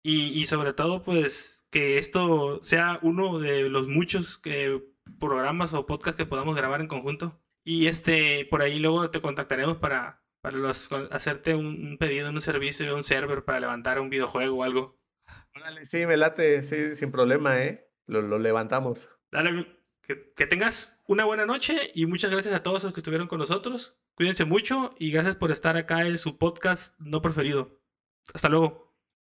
Y, y sobre todo, pues que esto sea uno de los muchos que, programas o podcasts que podamos grabar en conjunto. Y este, por ahí luego te contactaremos para, para los, hacerte un, pedido en un servicio de un server para levantar un videojuego o algo. Sí, me late, sí, sin problema, ¿eh? Lo lo levantamos. Dale, que, que tengas una buena noche y muchas gracias a todos los que estuvieron con nosotros. Cuídense mucho y gracias por estar acá en su podcast no preferido. Hasta luego.